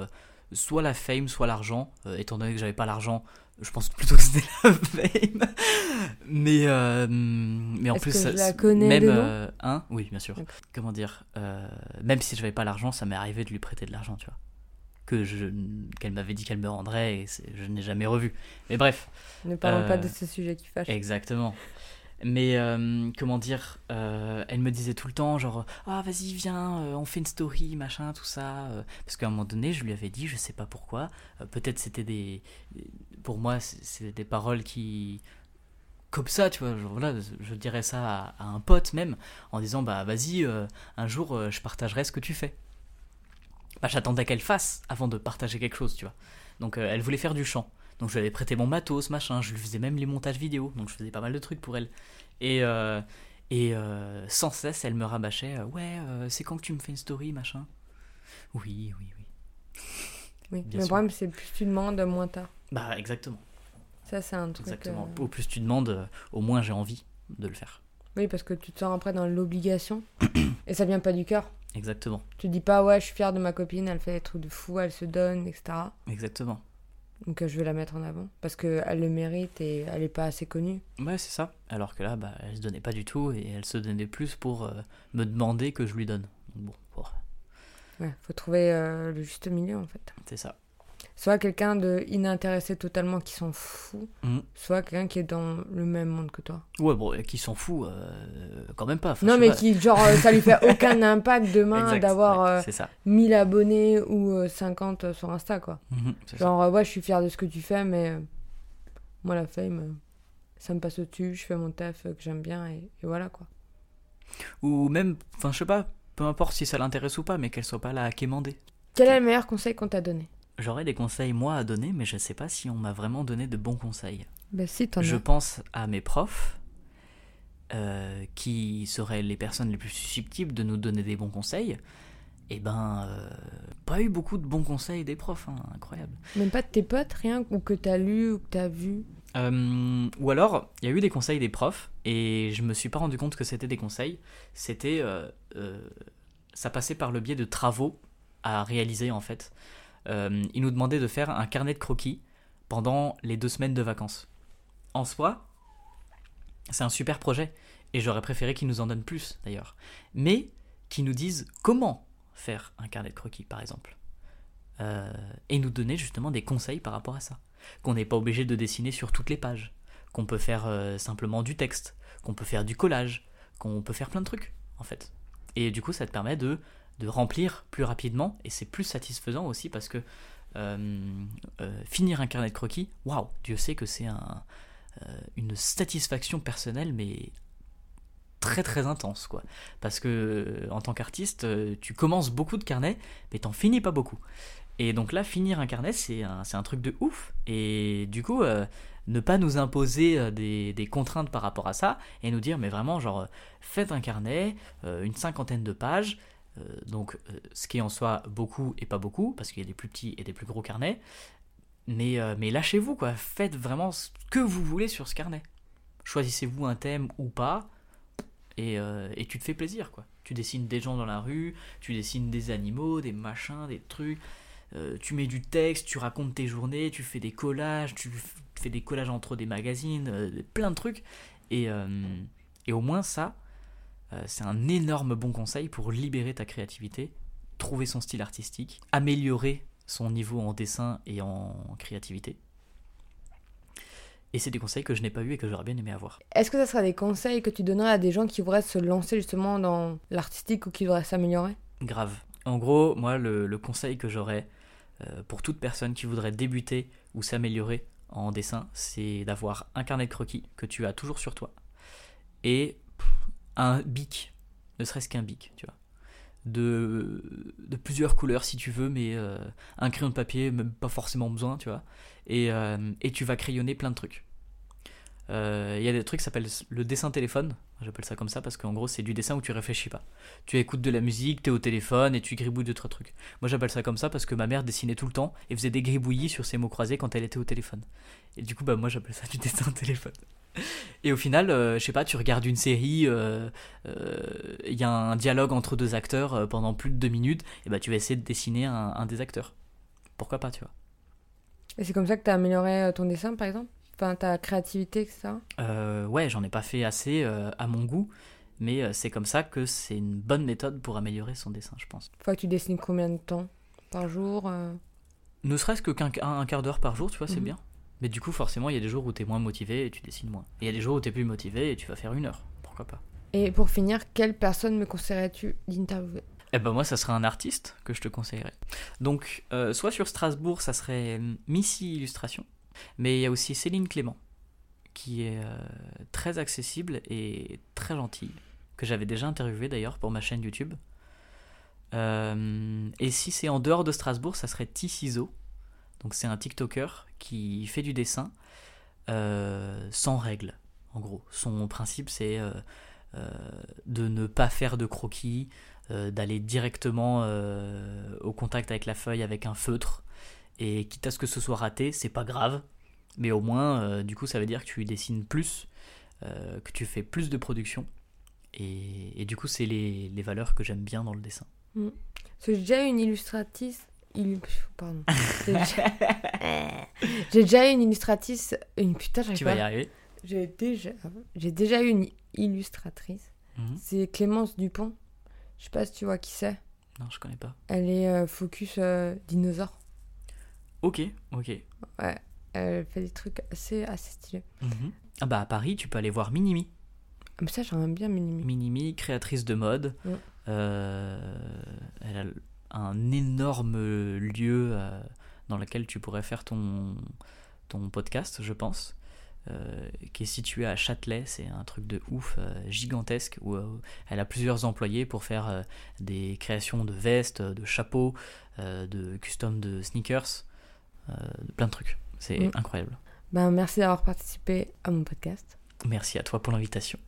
Speaker 2: soit la fame, soit l'argent. Euh, étant donné que j'avais pas l'argent, je pense plutôt que c'était la fame. Mais, euh, mais en plus,
Speaker 1: que
Speaker 2: ça-
Speaker 1: je la connais
Speaker 2: même,
Speaker 1: de nom
Speaker 2: euh, hein? Oui, bien sûr. Comment dire Même si j'avais pas l'argent, ça m'est arrivé de lui prêter de l'argent, tu vois. Que je, qu'elle m'avait dit qu'elle me rendrait et je n'ai jamais revu. Mais bref,
Speaker 1: Ne parlons pas de ce sujet qui fâche.
Speaker 2: exactement. Mais euh, comment dire euh, Elle me disait tout le temps, genre, ah vas-y, viens, euh, on fait une story, machin, tout ça. parce qu'à un moment donné, je lui avais dit, je sais pas pourquoi, peut-être c'était des. Pour moi, c'était des paroles qui. Comme ça, tu vois, voilà, je dirais ça à, à un pote même, en disant, bah vas-y, un jour, je partagerai ce que tu fais. Bah, j'attendais qu'elle fasse avant de partager quelque chose, tu vois. Donc elle voulait faire du chant. Donc je lui avais prêté mon matos, machin, je lui faisais même les montages vidéo, donc je faisais pas mal de trucs pour elle. Et, euh, et euh, sans cesse, elle me rabâchait, euh, ouais, euh, c'est quand que tu me fais une story, machin? Oui, oui, oui.
Speaker 1: oui.
Speaker 2: bien
Speaker 1: le problème, c'est plus tu demandes, moins tard.
Speaker 2: Bah exactement,
Speaker 1: Ça, c'est un truc.
Speaker 2: exactement. Au plus tu demandes, au moins j'ai envie de le faire.
Speaker 1: Oui, parce que tu te sens après dans l'obligation. et ça vient pas du cœur.
Speaker 2: Exactement,
Speaker 1: Tu dis pas, ouais, je suis fière de ma copine, elle fait des trucs de fou, elle se donne, etc.
Speaker 2: exactement.
Speaker 1: Donc euh, je vais la mettre en avant. Parce qu'elle le mérite et elle est pas assez connue.
Speaker 2: Ouais, c'est ça. Alors que là, bah, elle se donnait pas du tout et elle se donnait plus pour euh, me demander que je lui donne. Donc bon, bon,
Speaker 1: Ouais, faut trouver euh, le juste milieu en fait.
Speaker 2: c'est ça.
Speaker 1: Soit quelqu'un de inintéressé totalement qui s'en fout,
Speaker 2: Mhm.
Speaker 1: soit quelqu'un qui est dans le même monde que toi.
Speaker 2: Ouais, bon, et qui s'en fout, euh, quand même pas. Enfin,
Speaker 1: non, mais
Speaker 2: pas.
Speaker 1: qui, genre, euh, ça lui fait aucun impact demain d'avoir
Speaker 2: ouais,
Speaker 1: euh,
Speaker 2: c'est ça.
Speaker 1: 1000 abonnés ou euh, 50 sur Insta, quoi.
Speaker 2: Mhm, ça.
Speaker 1: Genre, euh, ouais, je suis fière de ce que tu fais, mais euh, moi, la fame, euh, ça me passe au-dessus, je fais mon taf euh, que j'aime bien, et, et voilà, quoi.
Speaker 2: Ou même, enfin, je sais pas, peu importe si ça l'intéresse ou pas, mais qu'elle soit pas là à quémander.
Speaker 1: Quel est le meilleur conseil qu'on t'a donné?
Speaker 2: J'aurais des conseils, moi, à donner, mais je sais pas si on m'a vraiment donné de bons conseils.
Speaker 1: Bah, si,
Speaker 2: Je
Speaker 1: as.
Speaker 2: pense à mes profs, euh, qui seraient les personnes les plus susceptibles de nous donner des bons conseils. Et ben, euh, pas eu beaucoup de bons conseils des profs, hein, incroyable.
Speaker 1: Même pas de tes potes, rien, ou que t'as lu, ou que t'as vu.
Speaker 2: Euh, ou alors, il y a eu des conseils des profs et je me suis pas rendu compte que c'était des conseils. C'était, ça passait par le biais de travaux à réaliser en fait. Euh, ils nous demandaient de faire un carnet de croquis pendant les deux semaines de vacances. En soi, c'est un super projet et j'aurais préféré qu'ils nous en donnent plus d'ailleurs, mais qu'ils nous disent comment faire un carnet de croquis par exemple. Euh, et nous donner justement des conseils par rapport à ça qu'on n'est pas obligé de dessiner sur toutes les pages, qu'on peut faire euh, simplement du texte, qu'on peut faire du collage, qu'on peut faire plein de trucs en fait. Et du coup, ça te permet de, de remplir plus rapidement et c'est plus satisfaisant aussi parce que euh, euh, finir un carnet de croquis, waouh, Dieu sait que c'est euh, une satisfaction personnelle mais très très intense quoi parce que en tant qu'artiste tu commences beaucoup de carnets mais t'en finis pas beaucoup et donc là, finir un carnet, c'est un, truc de ouf. Et du coup, ne pas nous imposer des, contraintes par rapport à ça et nous dire, mais vraiment, genre, faites un carnet, une cinquantaine de pages. Euh, donc, euh, ce qui est en soi beaucoup et pas beaucoup, parce qu'il y a des plus petits et des plus gros carnets. Mais, euh, mais lâchez-vous, quoi. Faites vraiment ce que vous voulez sur ce carnet. Choisissez-vous un thème ou pas. Et, et tu te fais plaisir, quoi. Tu dessines des gens dans la rue, tu dessines des animaux, des machins, des trucs. tu mets du texte, tu racontes tes journées, tu fais des collages, tu fais des collages entre des magazines, plein de trucs. Et, et au moins ça, c'est un énorme bon conseil pour libérer ta créativité, trouver son style artistique, améliorer son niveau en dessin et en créativité. Et c'est des conseils que je n'ai pas eu et que j'aurais bien aimé avoir.
Speaker 1: Est-ce que ça serait des conseils que tu donnerais à des gens qui voudraient se lancer justement dans l'artistique ou qui voudraient s'améliorer?
Speaker 2: Grave. En gros, moi, le, le conseil que j'aurais euh, pour toute personne qui voudrait débuter ou s'améliorer en dessin, c'est d'avoir un carnet de croquis que tu as toujours sur toi et un bic, ne serait-ce qu'un bic, tu vois. De, plusieurs couleurs si tu veux, mais euh, un crayon de papier, même pas forcément besoin, tu vois. Et, euh, tu vas crayonner plein de trucs. Euh, Il y a des trucs qui s'appellent le dessin téléphone, j'appelle ça comme ça parce qu'en gros c'est du dessin où tu réfléchis pas. Tu écoutes de la musique, t'es au téléphone et tu gribouilles deux trois trucs. Moi j'appelle ça comme ça parce que ma mère dessinait tout le temps et faisait des gribouillis sur ses mots croisés quand elle était au téléphone. Et du coup bah moi j'appelle ça du dessin téléphone. Et au final, euh, je sais pas, tu regardes une série, il euh, euh, y a un dialogue entre deux acteurs pendant plus de deux minutes, et bah tu vas essayer de dessiner un, un des acteurs. Pourquoi pas, tu vois.
Speaker 1: Et c'est comme ça que tu as amélioré ton dessin par exemple? Enfin ta créativité, etc.
Speaker 2: Euh, ouais, j'en ai pas fait assez à mon goût, mais c'est comme ça que c'est une bonne méthode pour améliorer son dessin, je pense.
Speaker 1: Faut que tu dessines combien de temps? Par jour
Speaker 2: Ne serait-ce que qu'un un, un quart d'heure par jour, tu vois, c'est
Speaker 1: Mhm.
Speaker 2: bien. Mais du coup, forcément, il y a des jours où t'es moins motivé et tu dessines moins. Et il y a des jours où t'es plus motivé et tu vas faire une heure. Pourquoi pas?
Speaker 1: Et pour finir, quelle personne me conseillerais-tu d'interviewer?
Speaker 2: Eh ben moi, ça serait un artiste que je te conseillerais. Donc, euh, soit sur Strasbourg, ça serait Missy Illustration, mais il y a aussi Céline Clément, qui est euh, très accessible et très gentille, que j'avais déjà interviewé d'ailleurs pour ma chaîne YouTube. Euh, et si c'est en dehors de Strasbourg, ça serait T-Ciseaux. Donc c'est un TikToker qui fait du dessin euh, sans règles, en gros. Son principe, c'est euh, euh, de ne pas faire de croquis, d'aller directement au contact avec la feuille avec un feutre. Et quitte à ce que ce soit raté, c'est pas grave. Mais au moins, du coup, ça veut dire que tu dessines plus, que tu fais plus de production. Et, du coup, c'est les, valeurs que j'aime bien dans le dessin.
Speaker 1: J'ai déjà une illustratrice. Il- Pardon. J'ai déjà... eu une illustratrice. Une putain,
Speaker 2: Tu
Speaker 1: pas.
Speaker 2: vas y arriver.
Speaker 1: J'ai déjà... j'ai déjà eu une illustratrice.
Speaker 2: Mhm.
Speaker 1: C'est Clémence Dupont. Je sais pas si tu vois qui c'est.
Speaker 2: Non, je connais pas.
Speaker 1: Elle est euh, focus euh, dinosaure.
Speaker 2: Ok, ok.
Speaker 1: Elle fait des trucs assez, assez stylés.
Speaker 2: Mhm. Ah bah à Paris, tu peux aller voir Minimi.
Speaker 1: Ah, Mais ça, j'aimerais bien Minimi.
Speaker 2: Minimi, créatrice de mode.
Speaker 1: Mm.
Speaker 2: Euh, elle a un énorme lieu euh, dans lequel tu pourrais faire ton, ton podcast, je pense. euh, qui est situé à Châtelet, c'est un truc de ouf, euh, gigantesque, où euh, elle a plusieurs employés pour faire euh, des créations de vestes, de chapeaux, euh, de custom de sneakers, euh, de plein de trucs. C'est
Speaker 1: Mm.
Speaker 2: incroyable.
Speaker 1: Ben, merci d'avoir participé à mon podcast.
Speaker 2: Merci à toi pour l'invitation.